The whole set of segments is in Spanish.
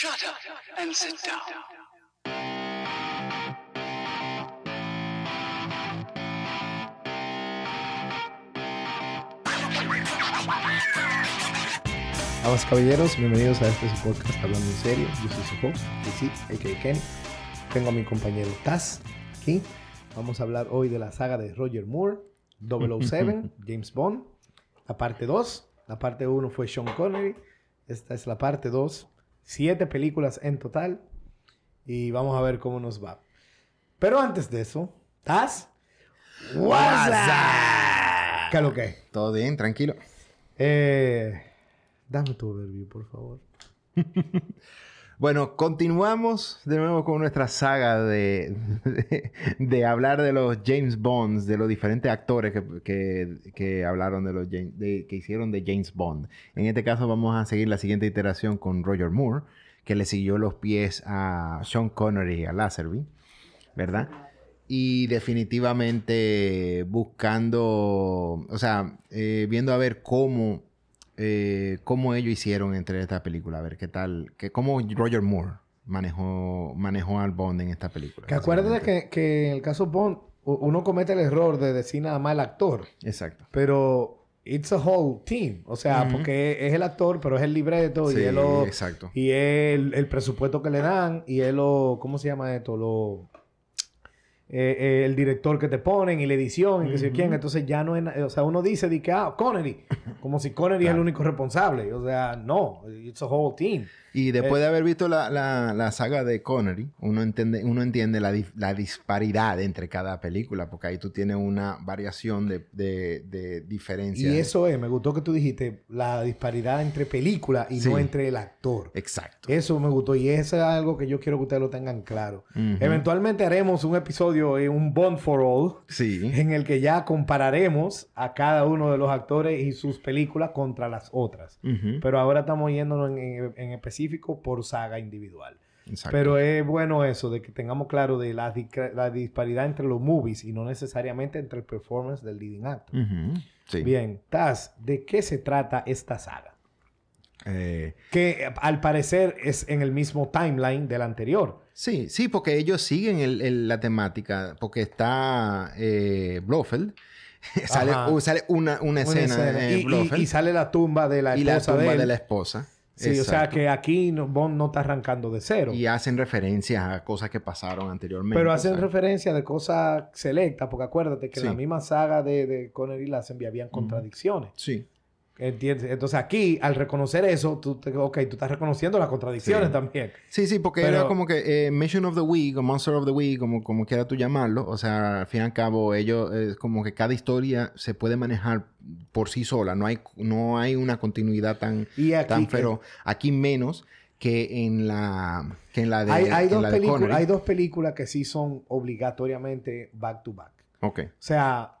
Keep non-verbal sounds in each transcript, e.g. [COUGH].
Shut up and sit down. Vamos caballeros, bienvenidos a este podcast Hablando en Serio. Yo soy su host, DC, a.k.a. Kenny. Tengo a mi compañero Taz aquí. Vamos a hablar hoy de la saga de Roger Moore, [LAUGHS] 007, James Bond, la parte 2. La parte 1 fue Sean Connery. Esta es la parte 2. Siete películas en total. Y vamos a ver cómo nos va. Pero antes de eso, Taz, what's up? ¿Qué es lo que? Todo bien, tranquilo. Eh, dame tu overview, por favor. [LAUGHS] Bueno, continuamos de nuevo con nuestra saga de, de, hablar de los James Bonds, de los diferentes actores que, que- que hablaron de los que hicieron de James Bond. En este caso vamos a seguir la siguiente iteración con Roger Moore, que le siguió los pies a Sean Connery y a Lazenby, ¿verdad? Y definitivamente buscando, o sea, eh, viendo a ver cómo eh, cómo ellos hicieron entre esta película, a ver qué tal, que, cómo Roger Moore manejó, manejó al Bond en esta película. Que acuérdate que, que en el caso Bond, uno comete el error de decir nada más el actor, Exacto. pero it's a whole team. O sea, porque es el actor, pero es el libreto Sí, y es lo- exacto. y es el, el presupuesto que le dan y es lo, ¿cómo se llama esto? Lo, eh, eh, el director que te ponen y la edición y que sé yo Ujú. quién. Entonces ya no es, o sea, uno dice de que, ah, Connery, como si Connery es el único responsable. O sea, no, it's a whole team. Y después Eh, de haber visto la, la- la saga de Connery, uno entiende, uno entiende la, la disparidad entre cada película, porque ahí tú tienes una variación de, de, de diferencia. Y eso es, me gustó que tú dijiste la disparidad entre película y no entre el actor. Exacto. Eso me gustó y eso es algo que yo quiero que ustedes lo tengan claro. Eventualmente haremos un episodio, un Bond for All, Sí. en el que ya compararemos a cada uno de los actores y sus películas contra las otras. Pero ahora estamos yéndonos en, en- en específico por saga individual. Exacto. Pero es bueno eso, de que tengamos claro de la, di- la disparidad entre los movies y no necesariamente entre el performance del leading actor. Sí. Bien, Taz, ¿de qué se trata esta saga? Eh, Que eh, al parecer es en el mismo timeline del anterior. Sí, sí, porque ellos siguen el- el- la temática, porque está eh, Blofeld, [LAUGHS] sale, uh, una, una Una escena, escena. en Y, y- Blofeld y sale la tumba de la y la esposa tumba de la esposa. Sí, o sea que aquí no- Bond no está arrancando de cero. Y hacen referencias a cosas que pasaron anteriormente. Pero hacen ¿sabes? referencia de cosas selectas, porque acuérdate que en la misma saga de, de Connery y Lazenby habían contradicciones. Sí, ¿Entiendes? Entonces aquí, al reconocer eso, tú, te, ok, tú estás reconociendo las contradicciones Sí. también. sí, sí, porque Pero- era como que eh, Mission of the Week o Monster of the Week, como, como quieras tú llamarlo. O sea, al fin y al cabo, ellos, es como que cada historia se puede manejar por sí sola. No hay, no hay una continuidad tan, Y aquí, tan feroz. Aquí menos que en la, que en la de, hay, hay en dos la de hay dos películas que sí son obligatoriamente back to back. Ok. O sea,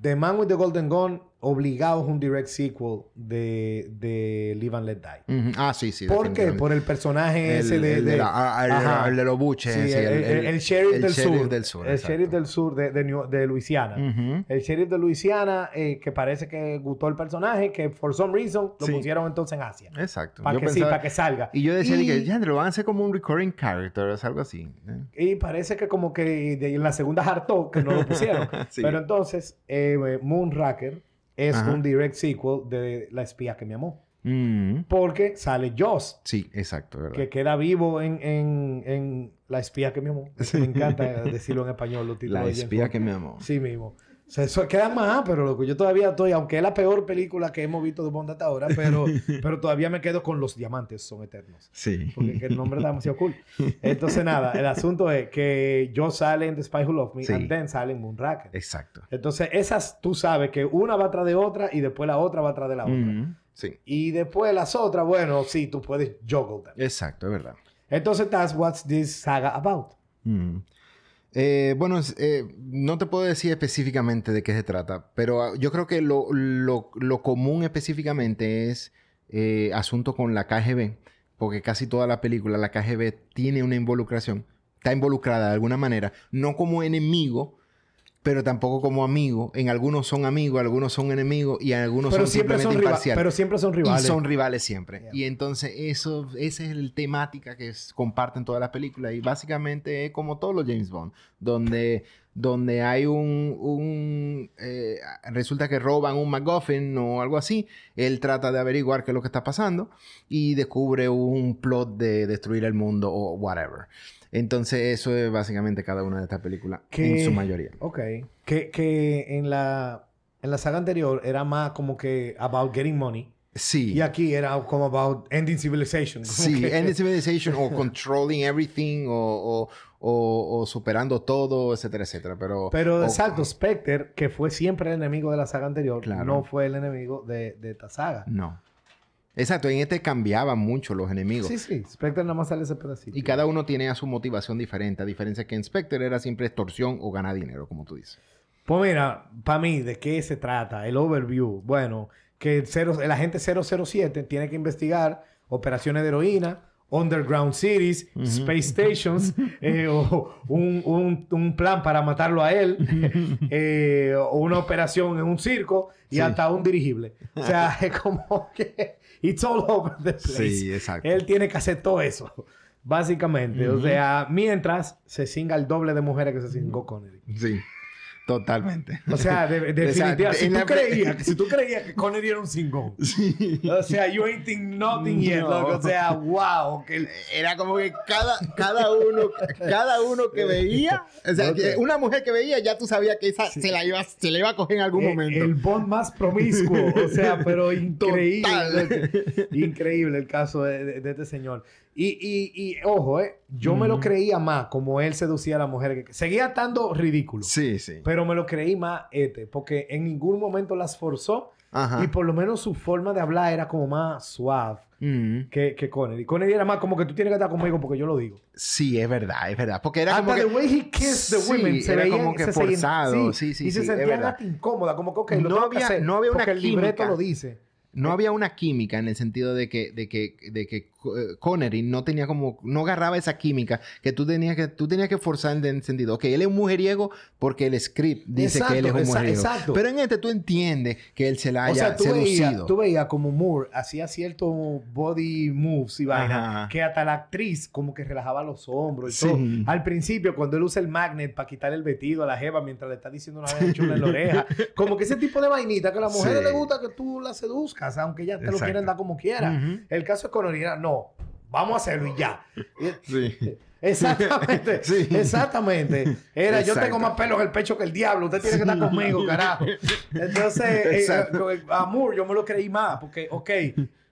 The Man with the Golden Gun, obligado es un direct sequel de, de Live and Let Die. Ujú. Ah, sí, sí. ¿Por qué? Por el personaje El, ese de... el de de- la- el- Ajá. el de los buches. Sí, sí, el, el- el sheriff el del sur. del sur, El sheriff del sur de, de, New- Luisiana. El sheriff de Luisiana, eh, que parece que gustó el personaje, que for some reason lo Sí. pusieron entonces en Asia. Exacto. Para que sí, pensaba- para que salga. Y yo decía, y, que ya, lo van a hacer como un recurring character, o algo así. ¿eh? y parece que como que en la segunda hartó que no lo pusieron. [LAUGHS] Sí. Pero entonces, eh, Moonraker es Ajá. un direct sequel de La espía que me amó. Mm. Porque sale Joss, Sí, exacto, ¿verdad? que queda vivo en, en, en La espía que me amó. Me encanta decirlo en español, La espía que me amó. Sí mismo. Eso queda más, pero loco, yo todavía estoy, aunque es la peor película que hemos visto de Bond hasta ahora, pero, [LAUGHS] pero todavía me quedo con los diamantes son eternos. Sí. Porque que el nombre está demasiado cool. Entonces, nada, el asunto es que yo sale en The Spy Who Loved Me Sí. and then sale en Moonraker. Exacto. Entonces, esas tú sabes que una va atrás de otra y después la otra va atrás de la otra. Mm. Sí. Y después las otras, bueno, sí, tú puedes juggle them. Exacto, es verdad. Entonces, that's what's this saga about. Mm. Eh, bueno, eh, no te puedo decir específicamente de qué se trata, pero ah, yo creo que lo, lo- lo común específicamente es eh, asunto con la KGB, porque casi toda la película, la KGB tiene una involucración, está involucrada de alguna manera, no como enemigo, pero tampoco como amigo. En algunos son amigos, algunos son enemigos y en algunos Pero son siempre son, simplemente riva- imparciales. pero siempre son Y rivales. son rivales siempre. Yeah. Y entonces eso, esa es el temática que es- comparten todas las películas. Y básicamente es como todos los James Bond, donde, donde hay un... un, eh, resulta que roban un MacGuffin o algo así. Él trata de averiguar qué es lo que está pasando y descubre un plot de destruir el mundo o whatever. Entonces eso es básicamente cada una de estas películas Que- en su mayoría. Ok. Que, que en la en la saga anterior era más como que about getting money. Sí. Y aquí era como about ending civilization. Sí, que- Ending Civilization o [LAUGHS] Controlling Everything o, o, o- o superando todo, etcétera, etcétera. Pero, Pero exacto, Spectre, que fue siempre el enemigo de la saga anterior, Claro. no fue el enemigo de, de esta saga. No. Exacto, en este cambiaban mucho los enemigos. Sí, sí, Spectre nada más sale ese pedacito. Y cada uno tiene a su motivación diferente, a diferencia que en Spectre era siempre extorsión o ganar dinero, como tú dices. Pues mira, para mí, ¿de qué se trata? El overview. Bueno, que el, cero, el agente 007 tiene que investigar operaciones de heroína, underground cities, space stations, [LAUGHS] eh, o un, un- un plan para matarlo a él, [LAUGHS] eh, o una operación en un circo y Sí. hasta un dirigible. O sea, [LAUGHS] es como que [LAUGHS] it's all over the place. Sí, exacto. Él tiene que hacer todo eso, básicamente. O sea, mientras se singa el doble de mujeres que se cingó Connery. Sí, totalmente. O sea, de, O sea, definitivamente. si, tú la- creías, que- si tú creías que Connery era un. Sí. O sea, you ain't think nothing yet. No. loco. O sea, wow. Que Era como que cada, cada uno, cada uno que veía, o sea, una mujer que veía, ya tú sabías que esa se, la iba, se la iba a coger en algún el, momento. el Bond más promiscuo. O sea, pero increíble. Total. Increíble el caso de, de- de este señor. Y, y, y ojo, eh, yo me lo creía más como él seducía a la mujer. Que, seguía estando ridículo. Sí, sí. Pero me lo creí más este, porque en ningún momento las forzó Ajá. y por lo menos su forma de hablar era como más suave. Mm. que, que Connery. Connery era más como que tú tienes que estar conmigo porque yo lo digo. Sí, es verdad, es verdad. Porque era Hasta como the que... way he kissed the Sí, women se era veía como que se forzado. Sí, sí, Y se sí, sentían verdad. hasta incómoda, como que ok, lo No tengo que había- hacer, no había una porque el libreto química. lo dice. No había una química en el sentido de que, de que, de que Connery no tenía como, no agarraba esa química que tú tenías que, tú tenías que forzar en el sentido, ok, él es un mujeriego porque el script dice Exacto, que él es un exa- mujeriego. exacto. Pero en este tú entiendes que él se la O haya sea, tú seducido. tú veías como Moore hacía ciertos body moves y vaina que hasta la actriz como que relajaba los hombros y Sí. todo. Al principio, cuando él usa el magnet para quitar el vestido a la jeva mientras le está diciendo una vez chula en la oreja, [LAUGHS] como que ese tipo de vainita que a las mujeres Sí. les gusta que tú la seduzcas, aunque ya te lo quieren dar como quiera. Ujú. El caso de Connery era, no, vamos a hacerlo y ya. [LAUGHS] Sí. Exactamente. [LAUGHS] Sí. Exactamente. Era, yo tengo más pelo en el pecho que el diablo. Usted tiene que estar conmigo, carajo. Entonces, eh, el amor, yo me lo creí más. Porque, ok,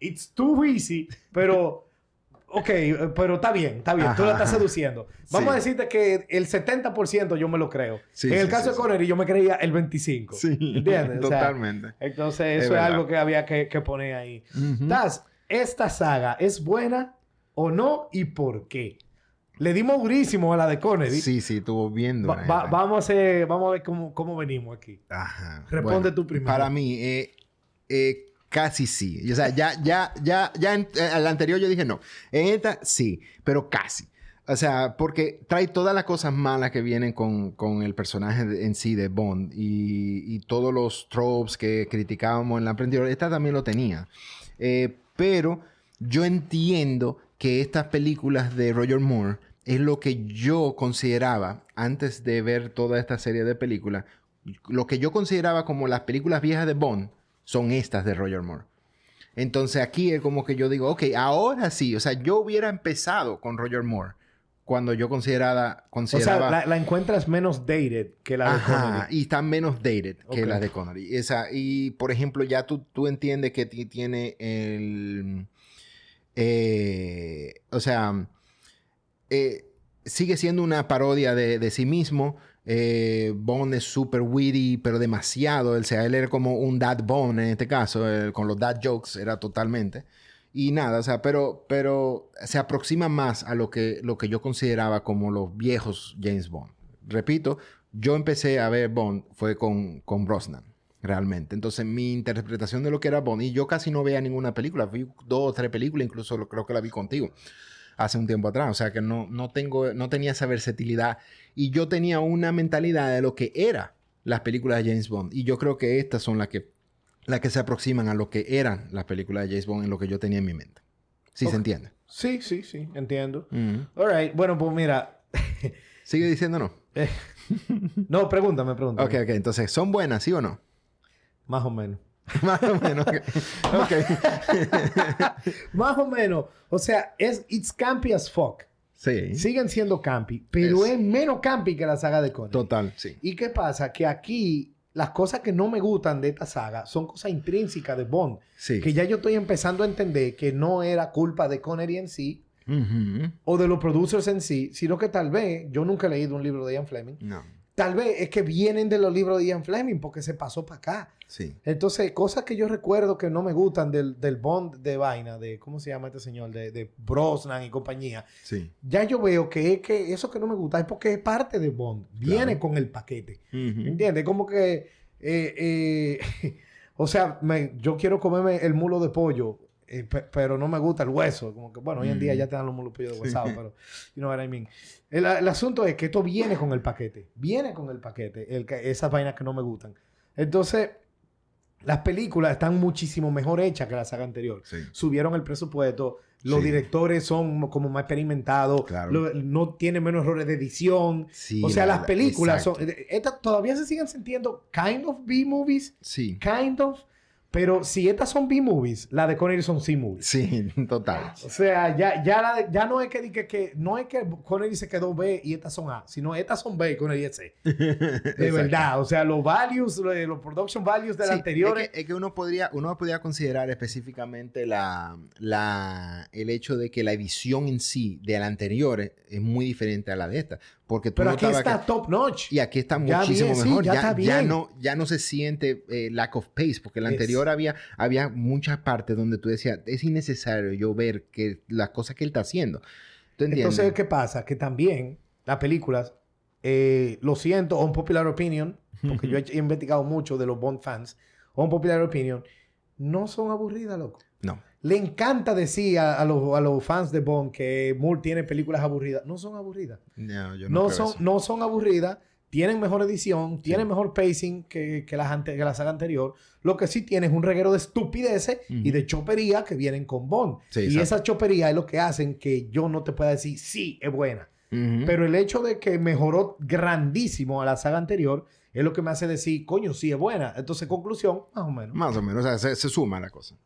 it's too easy, pero... Ok, eh, pero está bien, está bien. Tú la estás seduciendo. Vamos Sí. a decirte que el 70% yo me lo creo. Sí, en el caso de. Connery, yo me creía el 25%. Sí. ¿Entiendes? O sea, Totalmente. entonces, Es eso es, algo que había que, que poner ahí. Taz, ¿esta saga es buena o no y por qué? Le dimos durísimo a la de Connery. Sí, sí, estuvo viendo. Va- va- vamos, a hacer- vamos a ver cómo, cómo venimos aquí. Ajá. Responde tú primero. Para mí, eh, eh, casi sí. O sea, ya, ya, ya, ya en, eh, al anterior yo dije no. En esta sí, pero casi. O sea, porque trae todas las cosas malas que vienen con, con el personaje de- en sí de Bond y, y todos los tropes que criticábamos en la anterior. Esta también lo tenía. Eh, pero yo entiendo que estas películas de Roger Moore es lo que yo consideraba antes de ver toda esta serie de películas. Lo que yo consideraba como las películas viejas de Bond son estas de Roger Moore. Entonces aquí es como que yo digo, ok, ahora sí, o sea, yo hubiera empezado con Roger Moore cuando yo consideraba... O sea, la, la encuentras menos dated que la de Ajá, Connery. y están menos dated que Ok. las de Connery. Esa, y por ejemplo, ya tú, tú entiendes que ti- tiene el. eh, o sea, eh, sigue siendo una parodia de, de sí mismo. Eh, Bond es súper witty, pero demasiado. O sea, él era como un dad Bond en este caso, eh, con los dad jokes, era totalmente. Y nada, o sea, pero, pero se aproxima más a lo que, lo que yo consideraba como los viejos James Bond. Repito, yo empecé a ver Bond fue con, con Brosnan, realmente. Entonces, mi interpretación de lo que era Bond, y yo casi no veía ninguna película, vi dos o tres películas, incluso lo- creo que la vi contigo hace un tiempo atrás. O sea, que no, no, tengo, no tenía esa versatilidad. Y yo tenía una mentalidad de lo que era las películas de James Bond. Y yo creo que estas son las que, las que se aproximan a lo que eran las películas de James Bond en lo que yo tenía en mi mente. Sí se entiende. Sí, sí, sí, entiendo. Ujú. All right, bueno, pues mira. [LAUGHS] Sigue diciendo no. eh, no, pregúntame, pregúntame. Ok, ok. Entonces, ¿son buenas, sí o no? Más o menos. [LAUGHS] Más o menos. Ok. [LAUGHS] Ok. Más o menos. O sea, es it's campy as fuck. Sí. Siguen siendo campy, pero Es- es, menos campy que la saga de Connery. Total, sí. ¿Y qué pasa? Que aquí las cosas que no me gustan de esta saga son cosas intrínsecas de Bond. Sí. Que ya yo estoy empezando a entender que no era culpa de Connery en sí Ujú. o de los producers en sí, sino que tal vez, yo nunca he leído un libro de Ian Fleming, No. tal vez es que vienen de los libros de Ian Fleming porque se pasó para acá. Sí. Entonces, cosas que yo recuerdo que no me gustan del, del Bond de vaina, de, ¿cómo se llama este señor? De, de Brosnan y compañía. Sí. Ya yo veo que es que eso que no me gusta es porque es parte de Bond. Viene Claro. con el paquete. Ujú. ¿Entiendes? Como que, eh, eh, [LAUGHS] o sea, me- yo quiero comerme el mulo de pollo, eh, pe- pero no me gusta el hueso. Como que, bueno, hoy en día Mm. ya te dan los mulos de pollo de huesado, pero, you know what I mean. El, el asunto es que esto viene con el paquete. Viene con el paquete, el, esas vainas que no me gustan. Entonces, las películas están muchísimo mejor hechas que la saga anterior. Sí. Subieron el presupuesto. Los Sí. directores son como más experimentados. Claro. lo- no tienen menos errores de edición. Sí, O sea, la- las la- películas son, eh, todavía se siguen sintiendo kind of B-movies, Sí. kind of, pero si estas son B-movies, la de Connery son C-movies. Sí, [LAUGHS] total. O sea, ya, ya, la de- ya no es que, que, que- no es que Connery se quedó B y estas son A, sino estas son B y Connery es C. [LAUGHS] De verdad. O sea, los values, los, los production values de Sí, la anterior. Es que, es que uno podría, uno podría considerar específicamente la, la, el hecho de que la edición en sí de la anterior es, es muy diferente a la de esta. Porque tú pero aquí está que- top notch. y aquí está Ya muchísimo sí, mejor. ya ya, está ya bien. no, ya no se siente eh, lack of pace, porque la Es- anterior había, había muchas partes donde tú decías, es innecesario yo ver que las cosas que él está haciendo. Entonces, ¿qué pasa? Que también las películas, eh, lo siento, on popular opinion, porque yo he he [LAUGHS] investigado mucho de los Bond fans, on popular opinion, no son aburridas, loco. no. Le encanta decir a, a los, a los fans de Bond que Moore tiene películas aburridas. No son aburridas. No, yo No, son, eso. no son aburridas. Tienen mejor edición, tienen mejor pacing que, que, las ante- que la saga anterior. Lo que sí tiene es un reguero de estupideces y de chopería que vienen con Bond. Sí, y exacto. esa chopería es lo que hacen que yo no te pueda decir, sí, es buena. Pero el hecho de que mejoró grandísimo a la saga anterior es lo que me hace decir, coño, sí es buena. Entonces, conclusión, más o menos. Más o menos, o sea, se, se suma la cosa.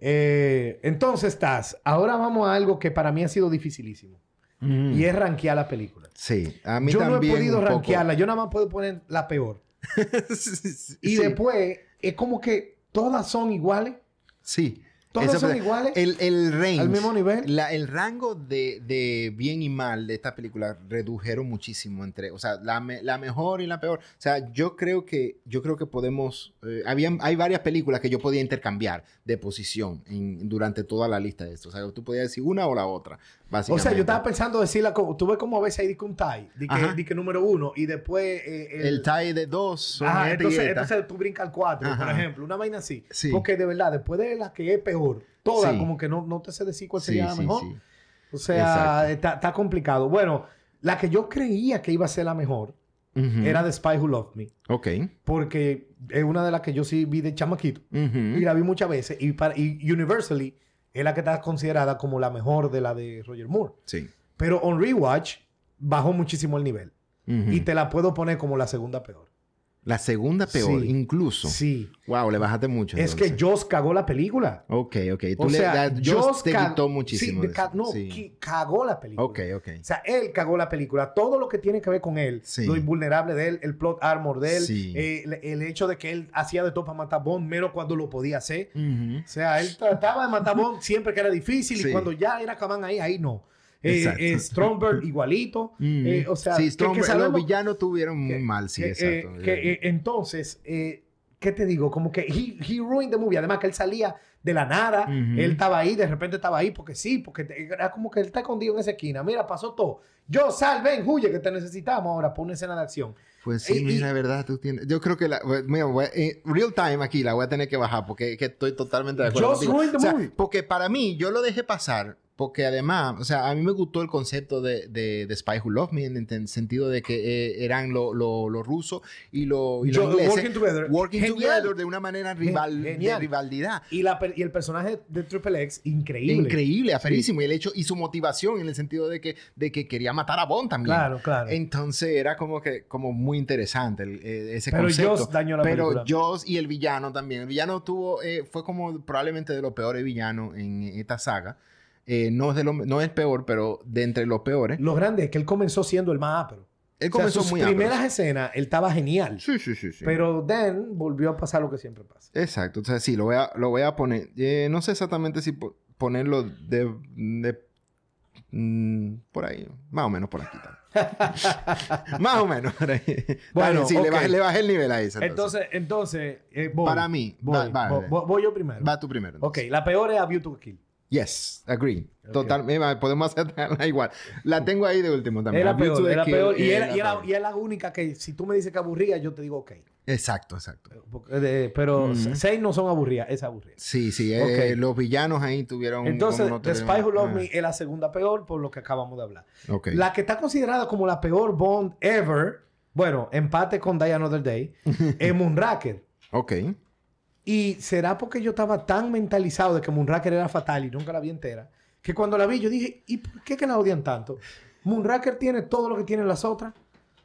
Eh, entonces, estás. Ahora vamos a algo que para mí ha sido dificilísimo. Y es rankear la película. Sí, a mí Yo no he podido rankearla. Yo nada más puedo poner la peor. [LAUGHS] Y sí. después, es como que todas son iguales. Sí. Todas Eso son iguales. El, el range. Al mismo nivel. la- el rango de, de bien y mal de esta película redujeron muchísimo entre, o sea, la, me- la mejor y la peor. O sea, yo creo que, yo creo que podemos, eh, habían, hay varias películas que yo podía intercambiar de posición en- durante toda la lista de esto. O sea, tú podías decir una o la otra, O sea, yo estaba pensando decirla como... Tú ves como a veces hay dice un tie. Di que, di que número uno. Y después... eh, El tie de dos Ajá, esta y entonces, tú brincas al 4, por ejemplo. Una vaina así. Sí. Porque de verdad, después de la que es peor, todas Sí. como que no, no te sé decir cuál sería la mejor. sí. O sea, está, está complicado. Bueno, la que yo creía que iba a ser la mejor era The Spy Who Loved Me. Ok. Porque es una de las que yo sí vi de chamaquito. Y la vi muchas veces. Y, para, y Universally es la que está considerada como la mejor de la de Roger Moore. Sí. Pero on rewatch bajó muchísimo el nivel. Y te la puedo poner como la segunda peor. La segunda peor, Sí. incluso. Sí. Wow, le bajaste mucho. Es que. Joss cagó la película. Ok, ok. Tú O le, sea, Joss te quitó sí, muchísimo. de de ca- eso. no, Sí. cagó la película. Ok, ok. O sea, él cagó la película. Todo lo que tiene que ver con él, Sí. lo invulnerable de él, el plot armor de él, Sí. eh, el, el hecho de que él hacía de todo para matar Bond, menos cuando lo podía hacer. Ujú. O sea, él trataba de matar Bond siempre que era difícil Sí. y cuando ya era Kaman ahí, ahí no. Eh, eh, Stromberg [LAUGHS] igualito. Ujú. Eh, o sea, sí, que- que Stromberg, sabemos- los villanos tuvieron muy que- mal, sí, que, eh, exacto. que, eh, entonces, ¿qué te digo? Como que he, he ruined the movie. Además que él salía de la nada. Él estaba ahí, de repente estaba ahí porque sí, porque era como que él está escondido en esa esquina. Mira, pasó todo. Yo, sal, ven, huye, que te necesitamos ahora por una escena de acción. pues sí, y- mira, y- verdad, tú tienes. Yo creo que la. Mira, voy eh, real time aquí la voy a tener que bajar porque que estoy totalmente de acuerdo. Contigo. ruined the O sea, movie. porque para mí, yo lo dejé pasar porque además, o sea, a mí me gustó el concepto de, de, de Spy Who Love Me en el sentido de que eh, eran los lo, lo rusos y los lo ingleses working together. working Genial. together de una manera rival, de rivalidad. Y, la, y el personaje de Triple X, increíble. Increíble, aferísimo. Y el hecho, y su motivación en el sentido de que, de que quería matar a Bond también. Claro, claro. Entonces era como que, como muy interesante el- eh, ese Pero concepto. Jaws dañó la Pero película. Jaws y el villano también. El villano tuvo, eh, fue como probablemente de los peores villanos en esta saga. Eh, no, es de lo- no es peor, pero de entre los peores. Lo grande es que él comenzó siendo el más ápero. Él O sea, comenzó sus muy primeras ápero. escenas, él estaba genial. Sí, sí, sí, sí. Pero then volvió a pasar lo que siempre pasa. Exacto. Entonces sí, lo voy a, lo voy a poner. Eh, no sé exactamente si po- ponerlo de... de- mm, por ahí. Más o menos por aquí. [LAUGHS] Más o menos por ahí. Bueno, sí, le, ok. bajé, le bajé el nivel a eso. Entonces, Entonces, entonces eh, voy. Para mí, voy, va- va, voy, voy- yo primero. va tú primero. ok, entonces. la peor es A View to Kill. Yes, agree. Total, eh, podemos [LAUGHS] hacerla igual. La tengo ahí de último también. Es la A View to peor, peor. Y era- la y era- y es la única que si tú me dices que aburría, yo te digo ok. Exacto, exacto. Porque, eh, pero seis no son aburridas, es aburrida. Sí, sí. eh, Ok. los villanos ahí tuvieron... Entonces, no The Spy Who Loved ah, Me es la segunda peor por lo que acabamos de hablar. La que está considerada como la peor Bond ever, bueno, empate con Die Another Day, [LAUGHS] es Moonraker. Ok. Y será porque yo estaba tan mentalizado de que Moonraker era fatal y nunca la vi entera, que cuando la vi yo dije, ¿y por qué que la odian tanto? Moonraker tiene todo lo que tienen las otras.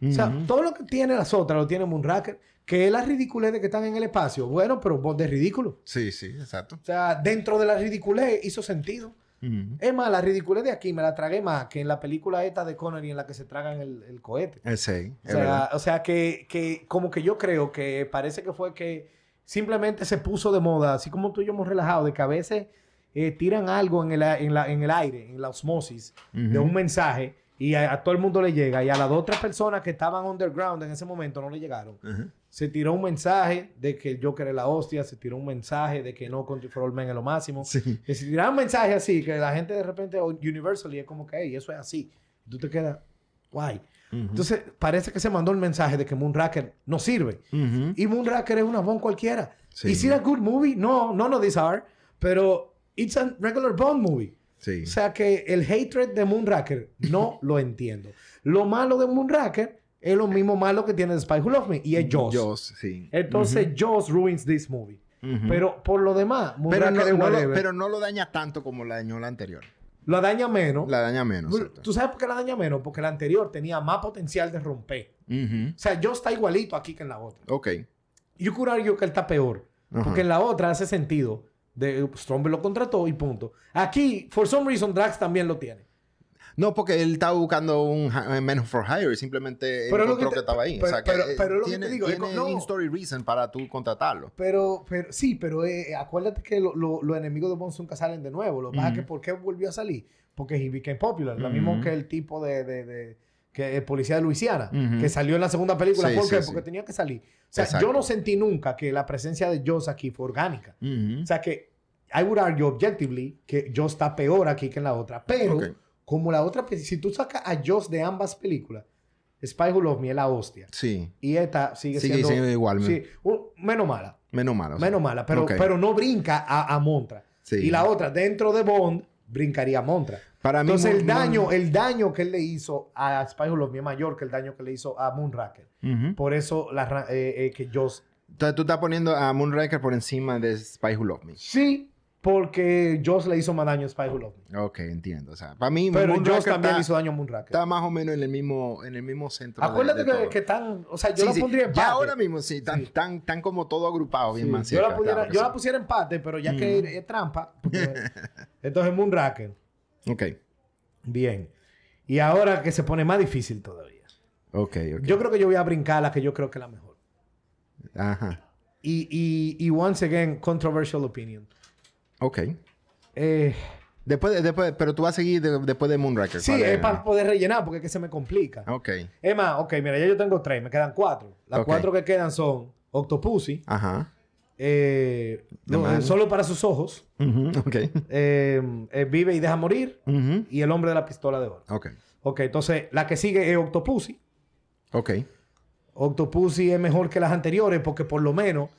O sea, todo lo que tiene las otras lo tiene Moonraker. Que es la ridiculez de que están en el espacio. Bueno, pero Bond es ridículo. Sí, sí, exacto. O sea, dentro de la ridiculez hizo sentido. Ujú. Es más, la ridiculez de aquí me la tragué más que en la película esta de Connery en la que se tragan el, el cohete. Eh, sí, O es sea, o sea que, que como que yo creo que parece que fue que simplemente se puso de moda, así como tú y yo hemos relajado, de que a veces eh, tiran algo en el, en, la- en el aire, en la osmosis, de Ujú. un mensaje y a, a todo el mundo le llega y a las dos otras personas que estaban underground en ese momento no le llegaron. Ujú. Se tiró un mensaje de que el Joker es la hostia, se tiró un mensaje de que no Country for All Men es lo máximo. Sí. Que si tiraran mensajes así, que la gente de repente, Universally, es como que, hey, eso es así. Y tú te quedas, guay. Entonces, parece que se mandó el mensaje de que Moonraker no sirve. Y Moonraker es una Bond cualquiera. Sí. ¿Is it a good movie? No, none of these are. Pero it's a regular Bond movie. Sí. O sea que el hatred de Moonraker no [LAUGHS] lo entiendo. Lo malo de Moonraker es lo mismo malo que tiene The Spy Who Loved Me. Y es Jaws. Jaws, sí. Entonces, Jaws ruins this movie. Pero por lo demás, Pero Moonraker no, es no lo, pero no lo daña tanto como la dañó la anterior. Lo daña menos. La daña menos. Exacto. ¿Tú sabes por qué la daña menos? Porque la anterior tenía más potencial de romper. O sea, Jaws está igualito aquí que en la otra. Ok. Yo argue que él está peor. Porque en la otra hace sentido. De, Stromberg lo contrató y punto. Aquí, for some reason, Drax también lo tiene. No, porque él estaba buscando un hi- Man for Hire. Simplemente Pero encontró que que, estaba ahí. pero- o sea, que pero- eh, lo que tiene, te digo, tiene no. in-story reason para tú contratarlo. Pero, pero sí, pero eh, acuérdate que lo- lo- los enemigos de Bond nunca salen de nuevo. Lo que pasa es que. ¿por qué volvió a salir? Porque he became popular. Lo mismo que el tipo de, de- de- que el policía de Luisiana, que salió en la segunda película. Sí, ¿Por qué? sí, sí. Porque tenía que salir. O sea, Exacto. yo no sentí nunca que la presencia de Joss aquí fue orgánica. O sea que I would argue objectively que Joss está peor aquí que en la otra. Pero Ok. Como la otra, pe- si tú sacas a Joss de ambas películas, Spy Who Loved Me es la hostia. Sí. Y esta sigue, Sigue siendo... igual. Sí, un- menos mala. Menos malo. Menos mala. Pero, pero no brinca a, a Montra. Sí. Y la otra, dentro de Bond, brincaría a Montra. Para mí, Entonces, el daño, el daño que él le hizo a Spy Who Loved Me es mayor que el daño que le hizo a Moonraker. Por eso la, eh, eh, que Joss... Entonces tú estás poniendo a Moonraker por encima de Spy Who Loved Me. Sí, porque Joss le hizo más daño a Spy Who Loved Me. Ok, entiendo. O sea, para mí, Pero Joss también está, hizo daño a Moonraker. está más o menos en el mismo, en el mismo centro. Acuérdate de que, están... O sea, yo Sí, la sí. pondría en Ya ahora mismo, sí, tan, Sí. Tan, tan como todo agrupado, bien más yo la, pudiera- claro que yo sí. la pusiera empate, pero ya que es, es trampa. porque- [LAUGHS] entonces, Moonraker. Ok, Bien. Y ahora que se pone más difícil todavía. ok, ok. Yo creo que yo voy a brincar a la que yo creo que es la mejor. Ajá. Y, y, y once again, controversial opinion. Ok. Eh, Después, de- después, pero tú vas a seguir de- después de Moonraker. sí, ¿cuál es para poder rellenar porque es que se me complica. Ok. Es más, ok, mira, ya yo tengo tres, me quedan cuatro. Las cuatro que quedan son Octopussy, Ajá. eh, no, eh, Solo para sus ojos, Ujú, Ok. eh, eh, Vive y deja morir Ujú, y El hombre de la pistola de oro. Ok. Ok, entonces la que sigue es Octopussy. Ok. Octopussy es mejor que las anteriores porque por lo menos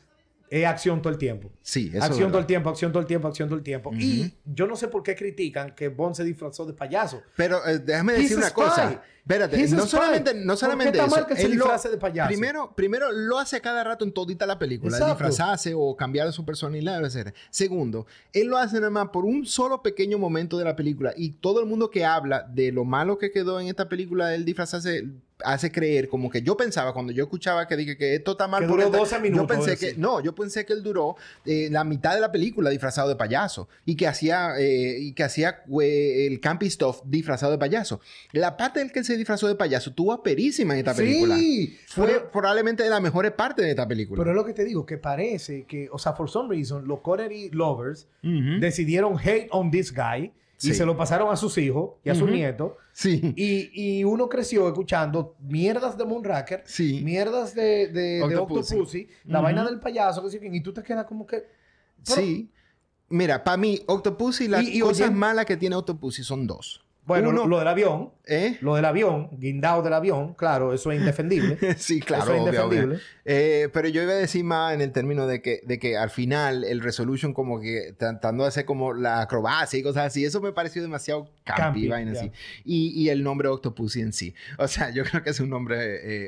es acción todo el tiempo. Sí, eso es acción todo el tiempo, acción todo el tiempo, acción todo el tiempo. Y yo no sé por qué critican que Bond se disfrazó de payaso. Pero eh, déjame He's decir una spy. cosa. Espérate, He's no solamente, no ¿Por solamente qué está eso. mal que se disfrace de payaso? Primero, primero, lo hace cada rato en todita la película. Disfrazarse o cambiar su personalidad, etc. Segundo, él lo hace nada más por un solo pequeño momento de la película. Y todo el mundo que habla de lo malo que quedó en esta película, él disfrazarse, hace creer como que yo pensaba, cuando yo escuchaba que dije que esto está mal Que duró esta- 12 minutos, Yo pensé decir. que, no, yo pensé que él duró eh, la mitad de la película disfrazado de payaso y que hacía, eh, y que hacía eh, el campy stuff disfrazado de payaso. La parte del que él se disfrazó de payaso tuvo perísima en esta película. Sí, Fue pero- probablemente de las mejores partes de esta película. Pero es lo que te digo, que parece que, o sea, for some reason, los Connery lovers Ujú. decidieron hate on this guy y se lo pasaron a sus hijos y a sus nietos. Sí. Y, y uno creció escuchando mierdas de Moonraker, Sí. mierdas de, de, de Octopussy. Octopussy, la vaina del payaso, que y tú te quedas como que... pero- Sí. Mira, para mí, Octopussy, las Y- y cosas malas que tiene Octopussy son dos. Bueno, Uno, lo del avión, ¿eh? lo del avión, guindado del avión, claro, eso es indefendible. [LAUGHS] sí, claro, Eso es indefendible. Eh, pero yo iba a decir más en el término de que, de que al final el Resolution como que tratando de hacer como la acrobacia y cosas así, eso me pareció demasiado Campy, vaina ya. así. Y, y el nombre Octopussy en sí. O sea, [LAUGHS] yo creo que es un nombre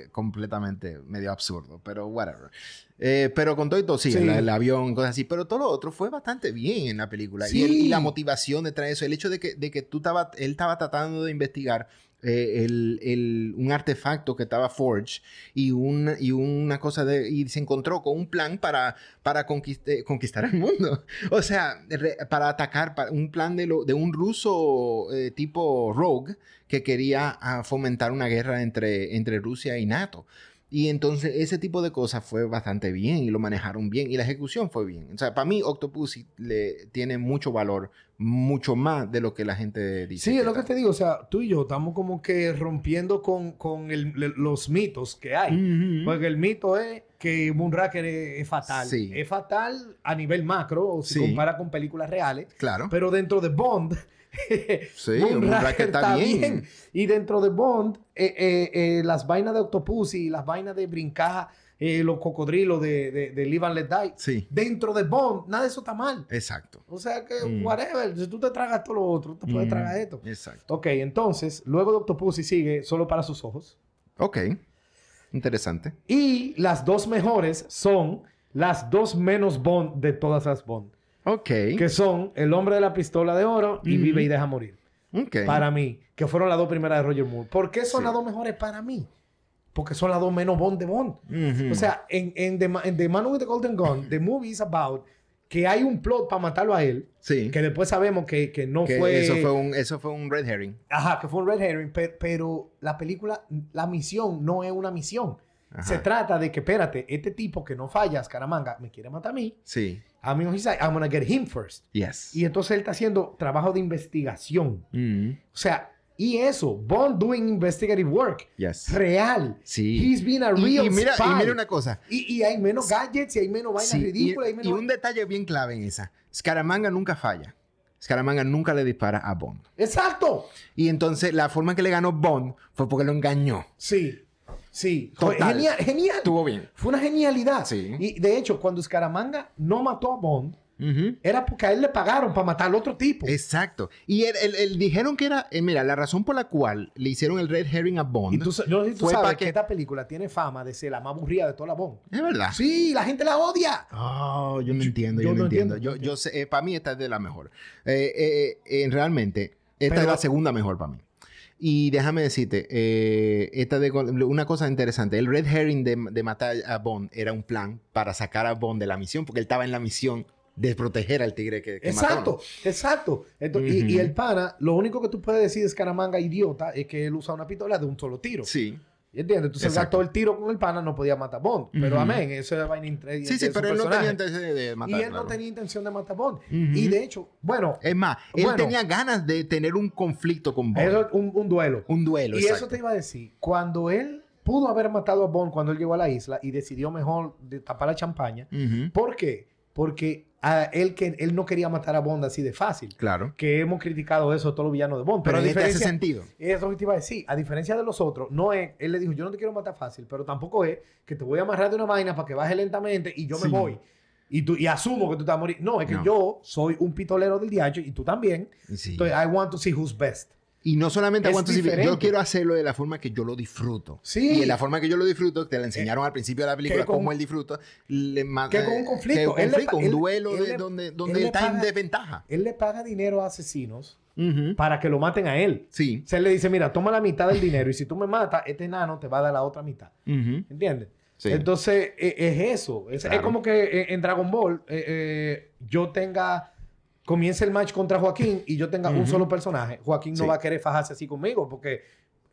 eh, completamente medio absurdo, pero whatever. Eh, pero con todo y todo, sí, Sí. el, el avión, cosas así. Pero todo lo otro fue bastante bien en la película. Y, el- Sí. y la motivación detrás de eso, el hecho de que, de que tú estaba, él estaba tratando de investigar eh, el, el- un artefacto que estaba Forge y, un, y una cosa de... Y se encontró con un plan para, para conquiste- conquistar el mundo. [LAUGHS] O sea, re- para atacar, para, un plan de, lo, de un ruso eh, tipo Rogue que quería ah, fomentar una guerra entre, entre Rusia y NATO. Y entonces ese tipo de cosas fue bastante bien y lo manejaron bien y la ejecución fue bien. O sea, para mí Octopussy le tiene mucho valor, mucho más de lo que la gente dice. Sí, es lo que te digo, o sea, tú y yo estamos como que rompiendo con, con el- los mitos que hay. Porque el mito es que Moonraker es, es fatal. Sí. Es fatal a nivel macro, o si Sí. compara con películas reales. Claro. Pero dentro de Bond, [LAUGHS] Sí, Moonraker está bien. Y dentro de Bond, eh, eh, eh, las vainas de Octopussy y las vainas de brincar eh, los cocodrilos de, de, de Live and Let Die. Sí, Dentro de Bond, nada de eso está mal. exacto. O sea que, Mm. whatever, si tú te tragas todo lo otro, te puedes Mm, tragar esto. Exacto. Ok, entonces, luego de Octopussy sigue solo para sus ojos. Ok. Interesante. Y las dos mejores son las dos menos Bond de todas las Bond. Ok. Que son El hombre de la pistola de oro y. Vive y deja morir. Ok. Para mí. Que fueron las dos primeras de Roger Moore. ¿Por qué son Sí. las dos mejores para mí? Porque son las dos menos Bond de Bond. O sea, en, en, The, en The Man with the Golden Gun, the movie is about que hay un plot para matarlo a él. sí. Que después sabemos que, que no Que fue... Eso, fue un, eso fue un red herring. Ajá, que fue un red herring, pe- pero, la película, la misión no es una misión. Ajá. Se trata de que, espérate, este tipo que no falla, Scaramanga, me quiere matar a mí. Sí. I'm, on his side, I'm gonna get him first. Yes. Y entonces él está haciendo trabajo de investigación. Mm, O sea, y eso, Bond doing investigative work. Yes. Real. Sí. He's been a Y, real y mira, spy. y mira una cosa. Y, y hay menos gadgets y hay menos vainas Sí, y, ridículas. y menos... un detalle bien clave en esa. Scaramanga nunca falla. Scaramanga nunca le dispara a Bond. Exacto. Y entonces la forma en que le ganó Bond fue porque lo engañó. Sí. Sí. Genial. Genial. Estuvo bien. Fue una genialidad. Sí. Y de hecho, cuando Scaramanga no mató a Bond, era porque a él le pagaron para matar al otro tipo. Exacto. Y el, el- el- dijeron que era, eh, mira, la razón por la cual le hicieron el red herring a Bond. Y tú, yo tú Fue sabes que... que- esta película tiene fama de ser la más aburrida de toda la Bond. Es verdad. Sí, la gente la odia. Oh, yo no entiendo, yo yo, no entiendo. entiendo, Yo, yo sé, para mí esta es de la mejor. Eh, eh, eh, realmente, esta Pero- es la segunda mejor para mí. Y déjame decirte, eh, esta de, una cosa interesante, el red herring de, de matar a Bond era un plan para sacar a Bond de la misión, porque él estaba en la misión de proteger al tigre que, que Exacto, exacto. Entonces, y- el pana, lo único que tú puedes decir de Scaramanga idiota es que él usa una pistola de un solo tiro. Sí. ¿Entiendes? Entonces Exacto. gastó el tiro con el pana, no podía matar a Bond. Pero Ujú. amén, eso es vaina Sí, sí, pero él no tenía intención de Y matar. él no tenía intención de matar a Bond. Y de hecho, bueno, Es más, él Bueno. tenía ganas de tener un conflicto con Bond. eso es un, un duelo. Un duelo, Y eso te iba a decir, cuando él pudo haber matado a Bond cuando él llegó a la isla y decidió mejor de tapar la champaña, Ujú, ¿por qué? Porque a él, que, él no quería matar a Bond así de fácil. Claro. Que hemos criticado eso todos los villanos de Bond. Pero Pero, a este hace diferencia, sentido. eso que te iba a decir. A diferencia de los otros, no es, él le dijo, yo no te quiero matar fácil, pero tampoco es que te voy a amarrar de una vaina para que baje lentamente y yo Sí. me voy. y, tú, y asumo que tú te vas a morir. No, es que No. yo soy un pitolero del diacho y tú también. Sí. Entonces, I want to see who's best. Y no solamente aguanto diferente. yo quiero hacerlo de la forma que yo lo disfruto. Sí. Y de la forma que yo lo disfruto, te la enseñaron al principio de la película, con- cómo él disfruta. Le que con un eh, conflicto. que un Él le duelo él de le- donde, donde él está en desventaja. Él le paga dinero a asesinos para que lo maten a él. Sí. O sea, él le dice, mira, toma la mitad del dinero y si tú me matas, este enano te va a dar la otra mitad. Ujú. ¿Entiendes? Sí. Entonces, e- es, eso. Es, como que eh, en Dragon Ball eh, eh, yo tenga... Comience el match contra Joaquín y yo tenga un solo personaje. Joaquín no va a querer fajarse así conmigo porque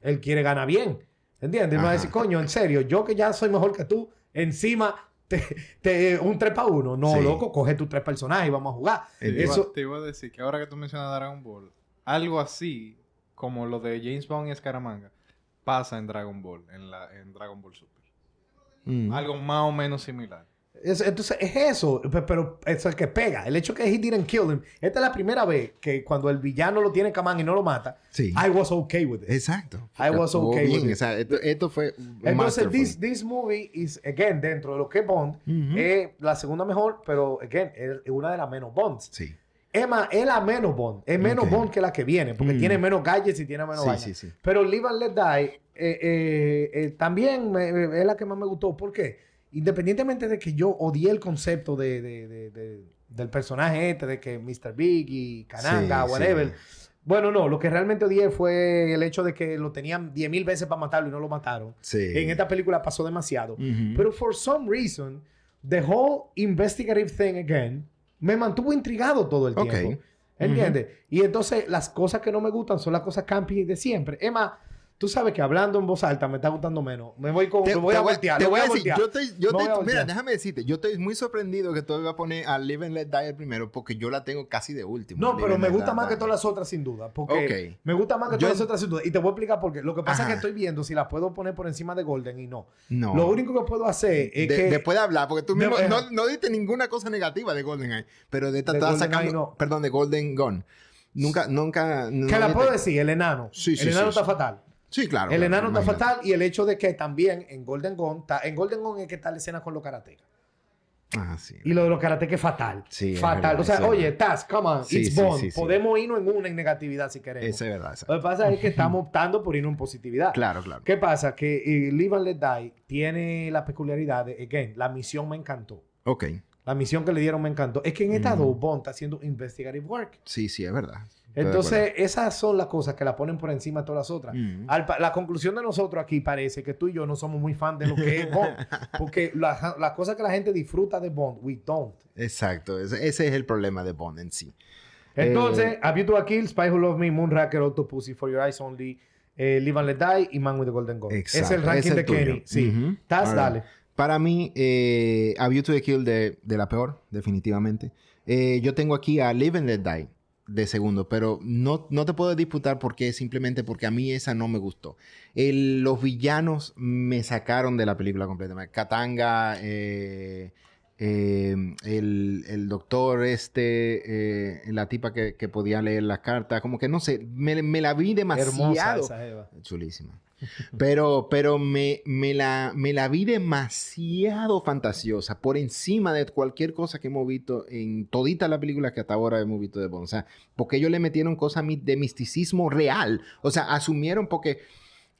él quiere ganar bien. ¿Entiendes? Me va a decir, coño, en serio, yo que ya soy mejor que tú, encima te, te- un 3 para 1. No, Sí. loco, coge tus tres personajes y vamos a jugar. Te iba- Eso, te iba a decir que ahora que tú mencionas Dragon Ball, algo así como lo de James Bond y Escaramanga pasa en Dragon Ball, en, la, en Dragon Ball Super. Mm. Algo más o menos similar. Es- entonces es eso, pe- pero es el que pega. El hecho que he didn't kill him. Esta es la primera vez que cuando el villano lo tiene en camán y no lo mata, Sí. I was okay with it. Exacto. I was okay bien. with it. O sea, esto, esto fue Entonces, this, this movie is, again, dentro de lo que es Bond, Ujú. es la segunda mejor, pero, again, es una de las menos Bonds. Sí. Emma es la menos Bond. Es menos. Bond que la que viene, porque Mm. tiene menos gadgets y tiene menos Sí, sí, sí. Pero Live and Let Die eh, eh, eh, también me- me- es la que más me gustó. ¿Por qué? Independientemente de que yo odié el concepto de, de- de- de- del personaje este, de que Mr. Big y Kananga, Sí, whatever. sí. Bueno, no, lo que realmente odié fue el hecho de que lo tenían 10.000 veces para matarlo y no lo mataron. Sí. En esta película pasó demasiado. Pero for some reason, the whole investigative thing again me mantuvo intrigado todo el tiempo. ¿Entiendes? Y entonces las cosas que no me gustan son las cosas campy de siempre. Emma, tú sabes que hablando en voz alta me está gustando menos. Me voy con, Te, me voy te a voy, voltear. te voy a decir, yo yo mira, déjame decirte, yo estoy muy sorprendido que tú vas a poner a Live and Let Die primero porque yo la tengo casi de último. No, pero me gusta más que todas las otras sin duda. Porque Ok. me gusta más que Yo- todas las otras sin duda. Y te voy a explicar por qué. Lo que pasa es que estoy viendo si las puedo poner por encima de Golden y no. No. Lo único que puedo hacer es De- que... Después de hablar, porque tú mismo no, no diste ninguna cosa negativa de GoldenEye, pero de esta estás sacando, no. perdón, de Golden Gun. Nunca, nunca. no ¿Qué la puedo decir? El enano. Sí, sí, el enano sí, está sí. fatal. Sí, claro. el claro, enano está fatal y el hecho de que también en Golden Gun, está- en Golden Gun es que está la escena con los karatecas. Ah, sí. Y lo de los karatecas es fatal. Sí, es fatal. verdad, o sea, es oye. Taz, come on, Sí, it's sí, Bond. Podemos irnos en una en negatividad si queremos. Eso es verdad. Lo que pasa es que estamos optando por irnos en positividad. [LAUGHS] Claro, claro. ¿Qué pasa? Que eh, Live and Let Die tiene la peculiaridad de, again, la misión me encantó. Ok. La misión que le dieron me encantó. Es que en esta Mm. dos, Bond está haciendo investigative work. Sí, sí, es verdad. Entonces, esas son las cosas que la ponen por encima de todas las otras. Mm. Al la conclusión de nosotros aquí parece que tú y yo no somos muy fan de lo que es Bond. [LAUGHS] porque la- las cosas que la gente disfruta de Bond, we don't. Exacto. Ese, ese es el problema de Bond en sí. Entonces, Eh, A View to a Kill, Spy Who Loved Me, Moonraker, Octopussy, For Your Eyes Only, eh, Live and Let Die y Man with the Golden Gun. Exacto. Es el ranking es de tuyo. Kenny. Sí. Ujú. Taz, Ahora, dale. Para mí, eh, A View to the Kill de, de la peor, definitivamente. Eh, yo tengo aquí a Live and Let Die de segundo, pero no, no te puedo disputar porque simplemente porque a mí esa no me gustó. El- los villanos me sacaron de la película completamente. Katanga, eh, eh, el, el doctor este, eh, la tipa que, que podía leer las cartas, como que no sé, me, me la vi Hermosa demasiado. esa Eva. Chulísima. [LAUGHS] Pero, pero me, la, me la vi demasiado fantasiosa, por encima de cualquier cosa que hemos visto en todita la película que hasta ahora hemos visto de Bond. O sea, porque ellos le metieron cosas de misticismo real. O sea, asumieron, porque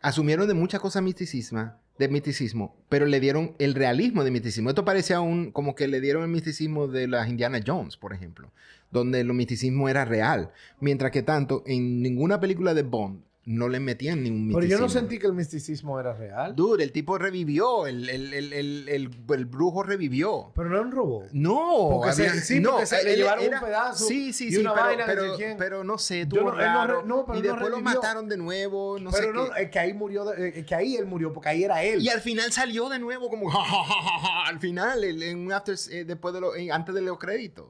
asumieron de muchas cosas misticismo, de misticismo, pero le dieron el realismo de misticismo. Esto parecía un, como que le dieron el misticismo de las Indiana Jones, por ejemplo, donde el misticismo era real. Mientras que tanto, en ninguna película de Bond no le metían ningún Pero misticismo. yo no sentí que el misticismo era real. Dude, el tipo revivió, el, el, el, el, brujo revivió. Pero no era un robot. No, Porque se- sí, porque se le llevaron un pedazo Sí, sí, y sí, una pero, vaina, no sé pero, pero no sé, Yo tuvo no- él no raro. no, pero y no después lo mataron de nuevo, no pero sé no, qué. es que ahí murió, de- eh, que ahí él murió, porque ahí era él. Y al final salió de nuevo como [LAUGHS] ja, ja, ja, al final, en un after, eh, después de lo, en- antes de los créditos.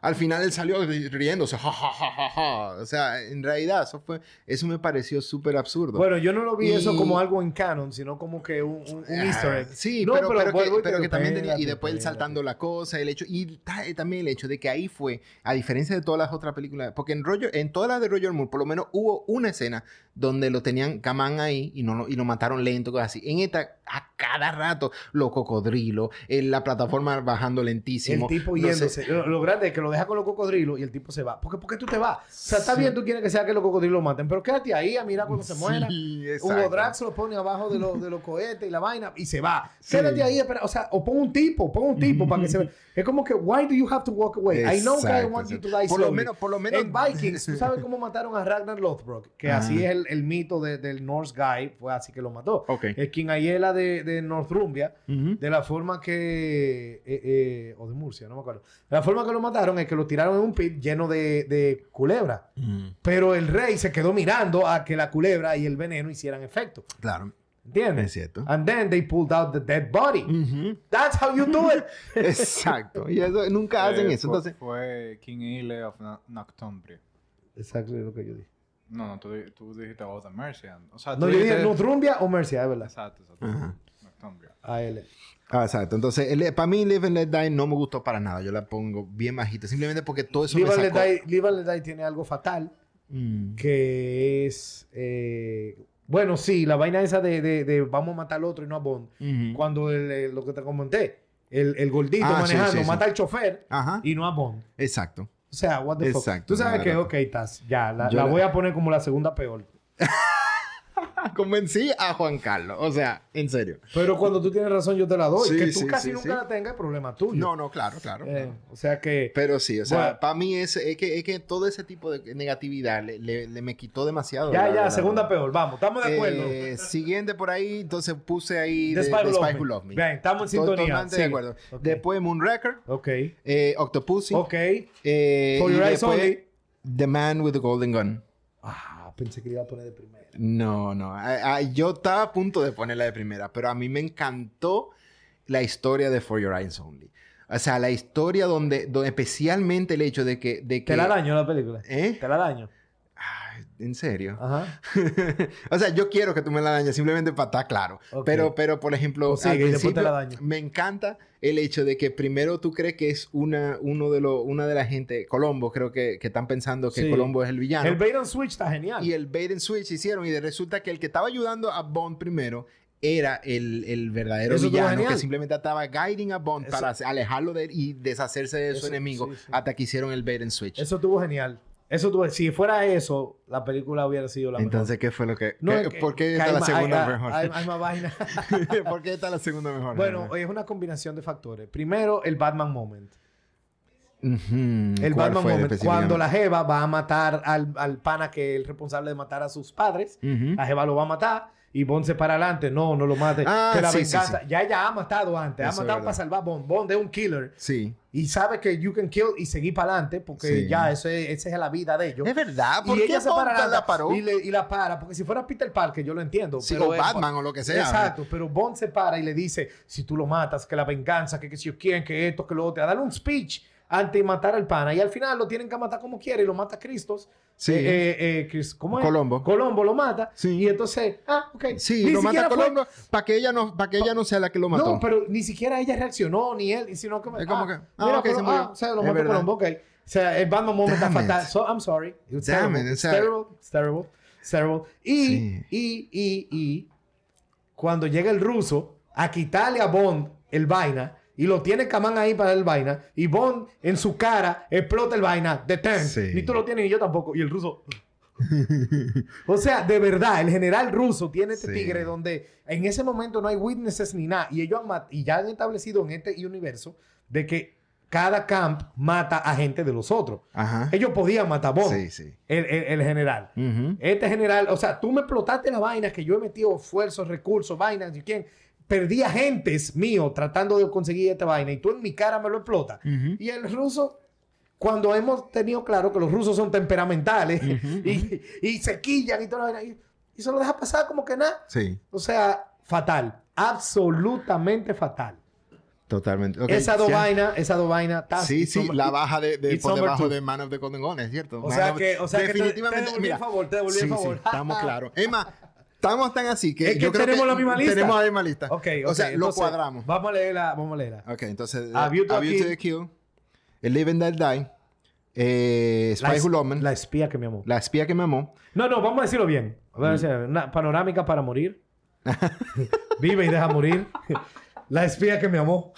Al final él salió ri- riéndose, ja, ja, ja, ja, ja. O sea, en realidad, eso fue, eso me pareció súper absurdo. Bueno, yo no lo vi eso como algo en canon, sino como que un, Ah, easter egg. Sí, pero, pero que, también tenía. Y después saltando la cosa, el hecho. Y eh, también el hecho de que ahí fue, a diferencia de todas las otras películas. Porque en, Roger, en todas las de Roger Moore, por lo menos hubo una escena donde lo tenían Camán ahí y, no, y lo mataron lento, cosas así. En esta, a cada rato, los cocodrilos, la plataforma bajando lentísimo. El tipo yéndose. Lo, lo grande es que lo deja con los cocodrilos y el tipo se va. ¿Por qué, por qué tú te vas? O sea, está Sí. bien, tú quieres que sea que los cocodrilos lo maten, pero quédate ahí a mirar cuando se muera. Hugo exacto. Drax lo pone abajo de, los de los cohetes y la vaina y se va. Quédate ahí, espera. O sea, o pon un tipo, pon un tipo para que se vea. Es como que, why do you have to walk away? I know que I Exacto, want you to exacto. die Por lo menos- por lo menos- En Vikings, ¿tú sabes [LAUGHS] cómo mataron a Ragnar Lothbrok? Que Ajá. así es el, el mito de- del Norse Guy, fue así que lo mató. Ok. Es quien Ayela de, de Northumbria, Ujú. de la forma que... eh, eh, o de Murcia, no me acuerdo. De la forma que lo mataron es que lo tiraron en un pit lleno de, de culebra. Mm, Pero el rey se quedó mirando a que la culebra y el veneno hicieran efecto. Claro, ¿Entiendes? es cierto. And then they pulled out the dead body. Ujú. That's how you do it. [LAUGHS] Exacto. Y eso, nunca hacen Eh, eso. fue- Entonces, Fue King Ile of No- Noctumbria. Exacto, es lo que yo dije. No, no, tú, tú dijiste Oh, the Mercian. O sea, No, yo dije Northumbria o Mercia, es verdad. Exacto, exacto. Ajá. Noctumbria. A él. Ah, exacto. Entonces, el- para mí, Live and Let Die no me gustó para nada. Yo la pongo bien bajita. Simplemente porque todo eso Live me and Let sacó. Die- Live and Let Die tiene algo fatal, Mm. que es... eh, bueno, sí, la vaina esa de, de- de vamos a matar al otro y no a Bond. Ujú. Cuando el, el- lo que te comenté, el, el gordito Ah, manejando sí, sí. mata al chofer Ajá. y no a Bond. Exacto. O sea, what the fuck. Exacto, Tú sabes que, ok, estás, ya, la, la la- voy a poner como la segunda peor. [LAUGHS] [LAUGHS] Convencí a Juan Carlos. O sea, en serio. Pero cuando tú tienes razón, yo te la doy. Sí, que tú sí, casi sí, nunca sí. la tengas, problema tuyo. No, no, claro, claro. Eh, o sea que... Pero sí, o sea, Bueno. para mí es, es, que, es que todo ese tipo de negatividad le, le- le me quitó demasiado. ya, la- ya, la- segunda peor. Vamos, estamos de acuerdo. Eh, siguiente por ahí, entonces puse ahí The de, Spy de Who Spy Loved Who Me. Loved Me. Bien, estamos en To- sintonía. De acuerdo. Después Moonraker, Ok. eh, Octopussy, Ok. eh, For y Your Eyes después Only. The Man with the Golden Gun. Ah, pensé que le iba a poner de primera. No, no. a- a- yo estaba a punto de ponerla de primera, pero a mí me encantó la historia de For Your Eyes Only. O sea, la historia donde, donde especialmente el hecho de que... De que Te la daño la película. ¿Eh? Te la daño. ¿En serio? Ajá. [LAUGHS] o sea, yo quiero que tú me la dañes simplemente para estar claro. Ok. Pero, pero, por ejemplo, Pues sigue, al principio la daño. me encanta el hecho de que primero tú crees que es una, uno de los, una de la gente, Colombo, creo que, que están pensando que Sí. Colombo es el villano. El bait and switch está genial. Y el bait and switch hicieron y resulta que el que estaba ayudando a Bond primero era el, el verdadero Eso villano que simplemente estaba guiding a Bond Eso- para alejarlo de él y deshacerse de su Eso- enemigo sí, sí. hasta que hicieron el bait and switch. Eso estuvo genial. Eso tuvo... Si fuera eso, la película hubiera sido la Entonces, ¿qué fue lo que...? mejor. qué- que- ¿Por qué está la segunda hay- mejor? Hay, hay más vaina. [LAUGHS] ¿Por qué está la segunda mejor? bueno, es una combinación de factores. Primero, el Batman Moment. El ¿Cuál Batman Moment. Cuando la Jeva va a matar al, al pana que es el responsable de matar a sus padres, la Jeva lo va a matar y Bond se para adelante. No, no lo mate. Ah, que la sí, sí, venganza. Ya ella ha matado antes. Eso ha matado para salvar a Bond. Bond es un killer. Sí. Y sabe que you can kill y seguir para adelante porque Sí. ya eso es, esa es la vida de ellos. Es verdad. ¿Por y qué ella se para la paró? Y, le- y la para. Porque si fuera Peter Parker, yo lo entiendo. Sí, pero o es- Batman o lo que sea. Exacto, pero Bond se para y le dice, si tú lo matas, que la venganza, que, que si yo quieren, que esto, que lo otro, a darle un speech antes de matar al pana. Y al final lo tienen que matar como quiere y lo mata Cristos. Sí. Eh, eh, eh, Chris- ¿Cómo es? Colombo. Colombo lo mata. Sí. Y entonces, ah, ok. Sí, Ni lo mata fue- Colombo para que ella no, para que ella no sea la que lo mató. No, pero ni siquiera ella reaccionó, ni él, sino que... Es como que, ah, mira, ok, pero- se murió. ah, o sea, lo mató. Colombo, ok. O sea, el Batman moment está fatal. So, I'm sorry. It's Damn terrible. it, It's terrible. It's terrible. It's terrible. Y, Sí. y, y, y, cuando llega el ruso a quitarle a Bond el vaina y lo tiene Kaman ahí para el vaina y Bond en su cara explota el vaina de ten. Sí. Y tú lo tienes y yo tampoco. Y el ruso... o sea, de verdad, el general ruso tiene este Sí. tigre donde en ese momento no hay witnesses ni nada. Y ellos han y ya han establecido en este universo de que cada camp mata a gente de los otros. Ajá. Ellos podían matar a Bond, Sí, sí. el, el- el general. Este general, o sea, tú me explotaste la vaina que yo he metido esfuerzos, recursos, vainas, y quién. Perdí agentes míos tratando de conseguir esta vaina y tú en mi cara me lo explotas. Y el ruso, cuando hemos tenido claro que los rusos son temperamentales [LAUGHS] y, y se quillan y toda la vaina, y, se lo deja pasar como que nada. Sí. O sea, fatal. Absolutamente fatal. Totalmente. Esa dos vainas, esa dos vainas. tas- Sí, sí, la baja de, de por debajo two. de Man of the es cierto. O Man sea of- que- o sea que te- definitivamente, te devolví el favor, te devolví el sí, favor. Sí, estamos [LAUGHS] claros. Más, estamos tan así que Es que yo creo tenemos que la misma lista. Tenemos la misma lista. Ok, O sea, lo cuadramos. Vamos a leerla, vamos a leerla. Ok, entonces, A View to A a View to Kill. the Kill, El Live and Die, eh, La, Spy es- Who Loved Me, la espía que me amó. La espía que me amó, No, no, vamos a decirlo bien. Vamos a decir, Una panorámica para morir. [LAUGHS] Vive y deja morir. [LAUGHS] La espía que me amó.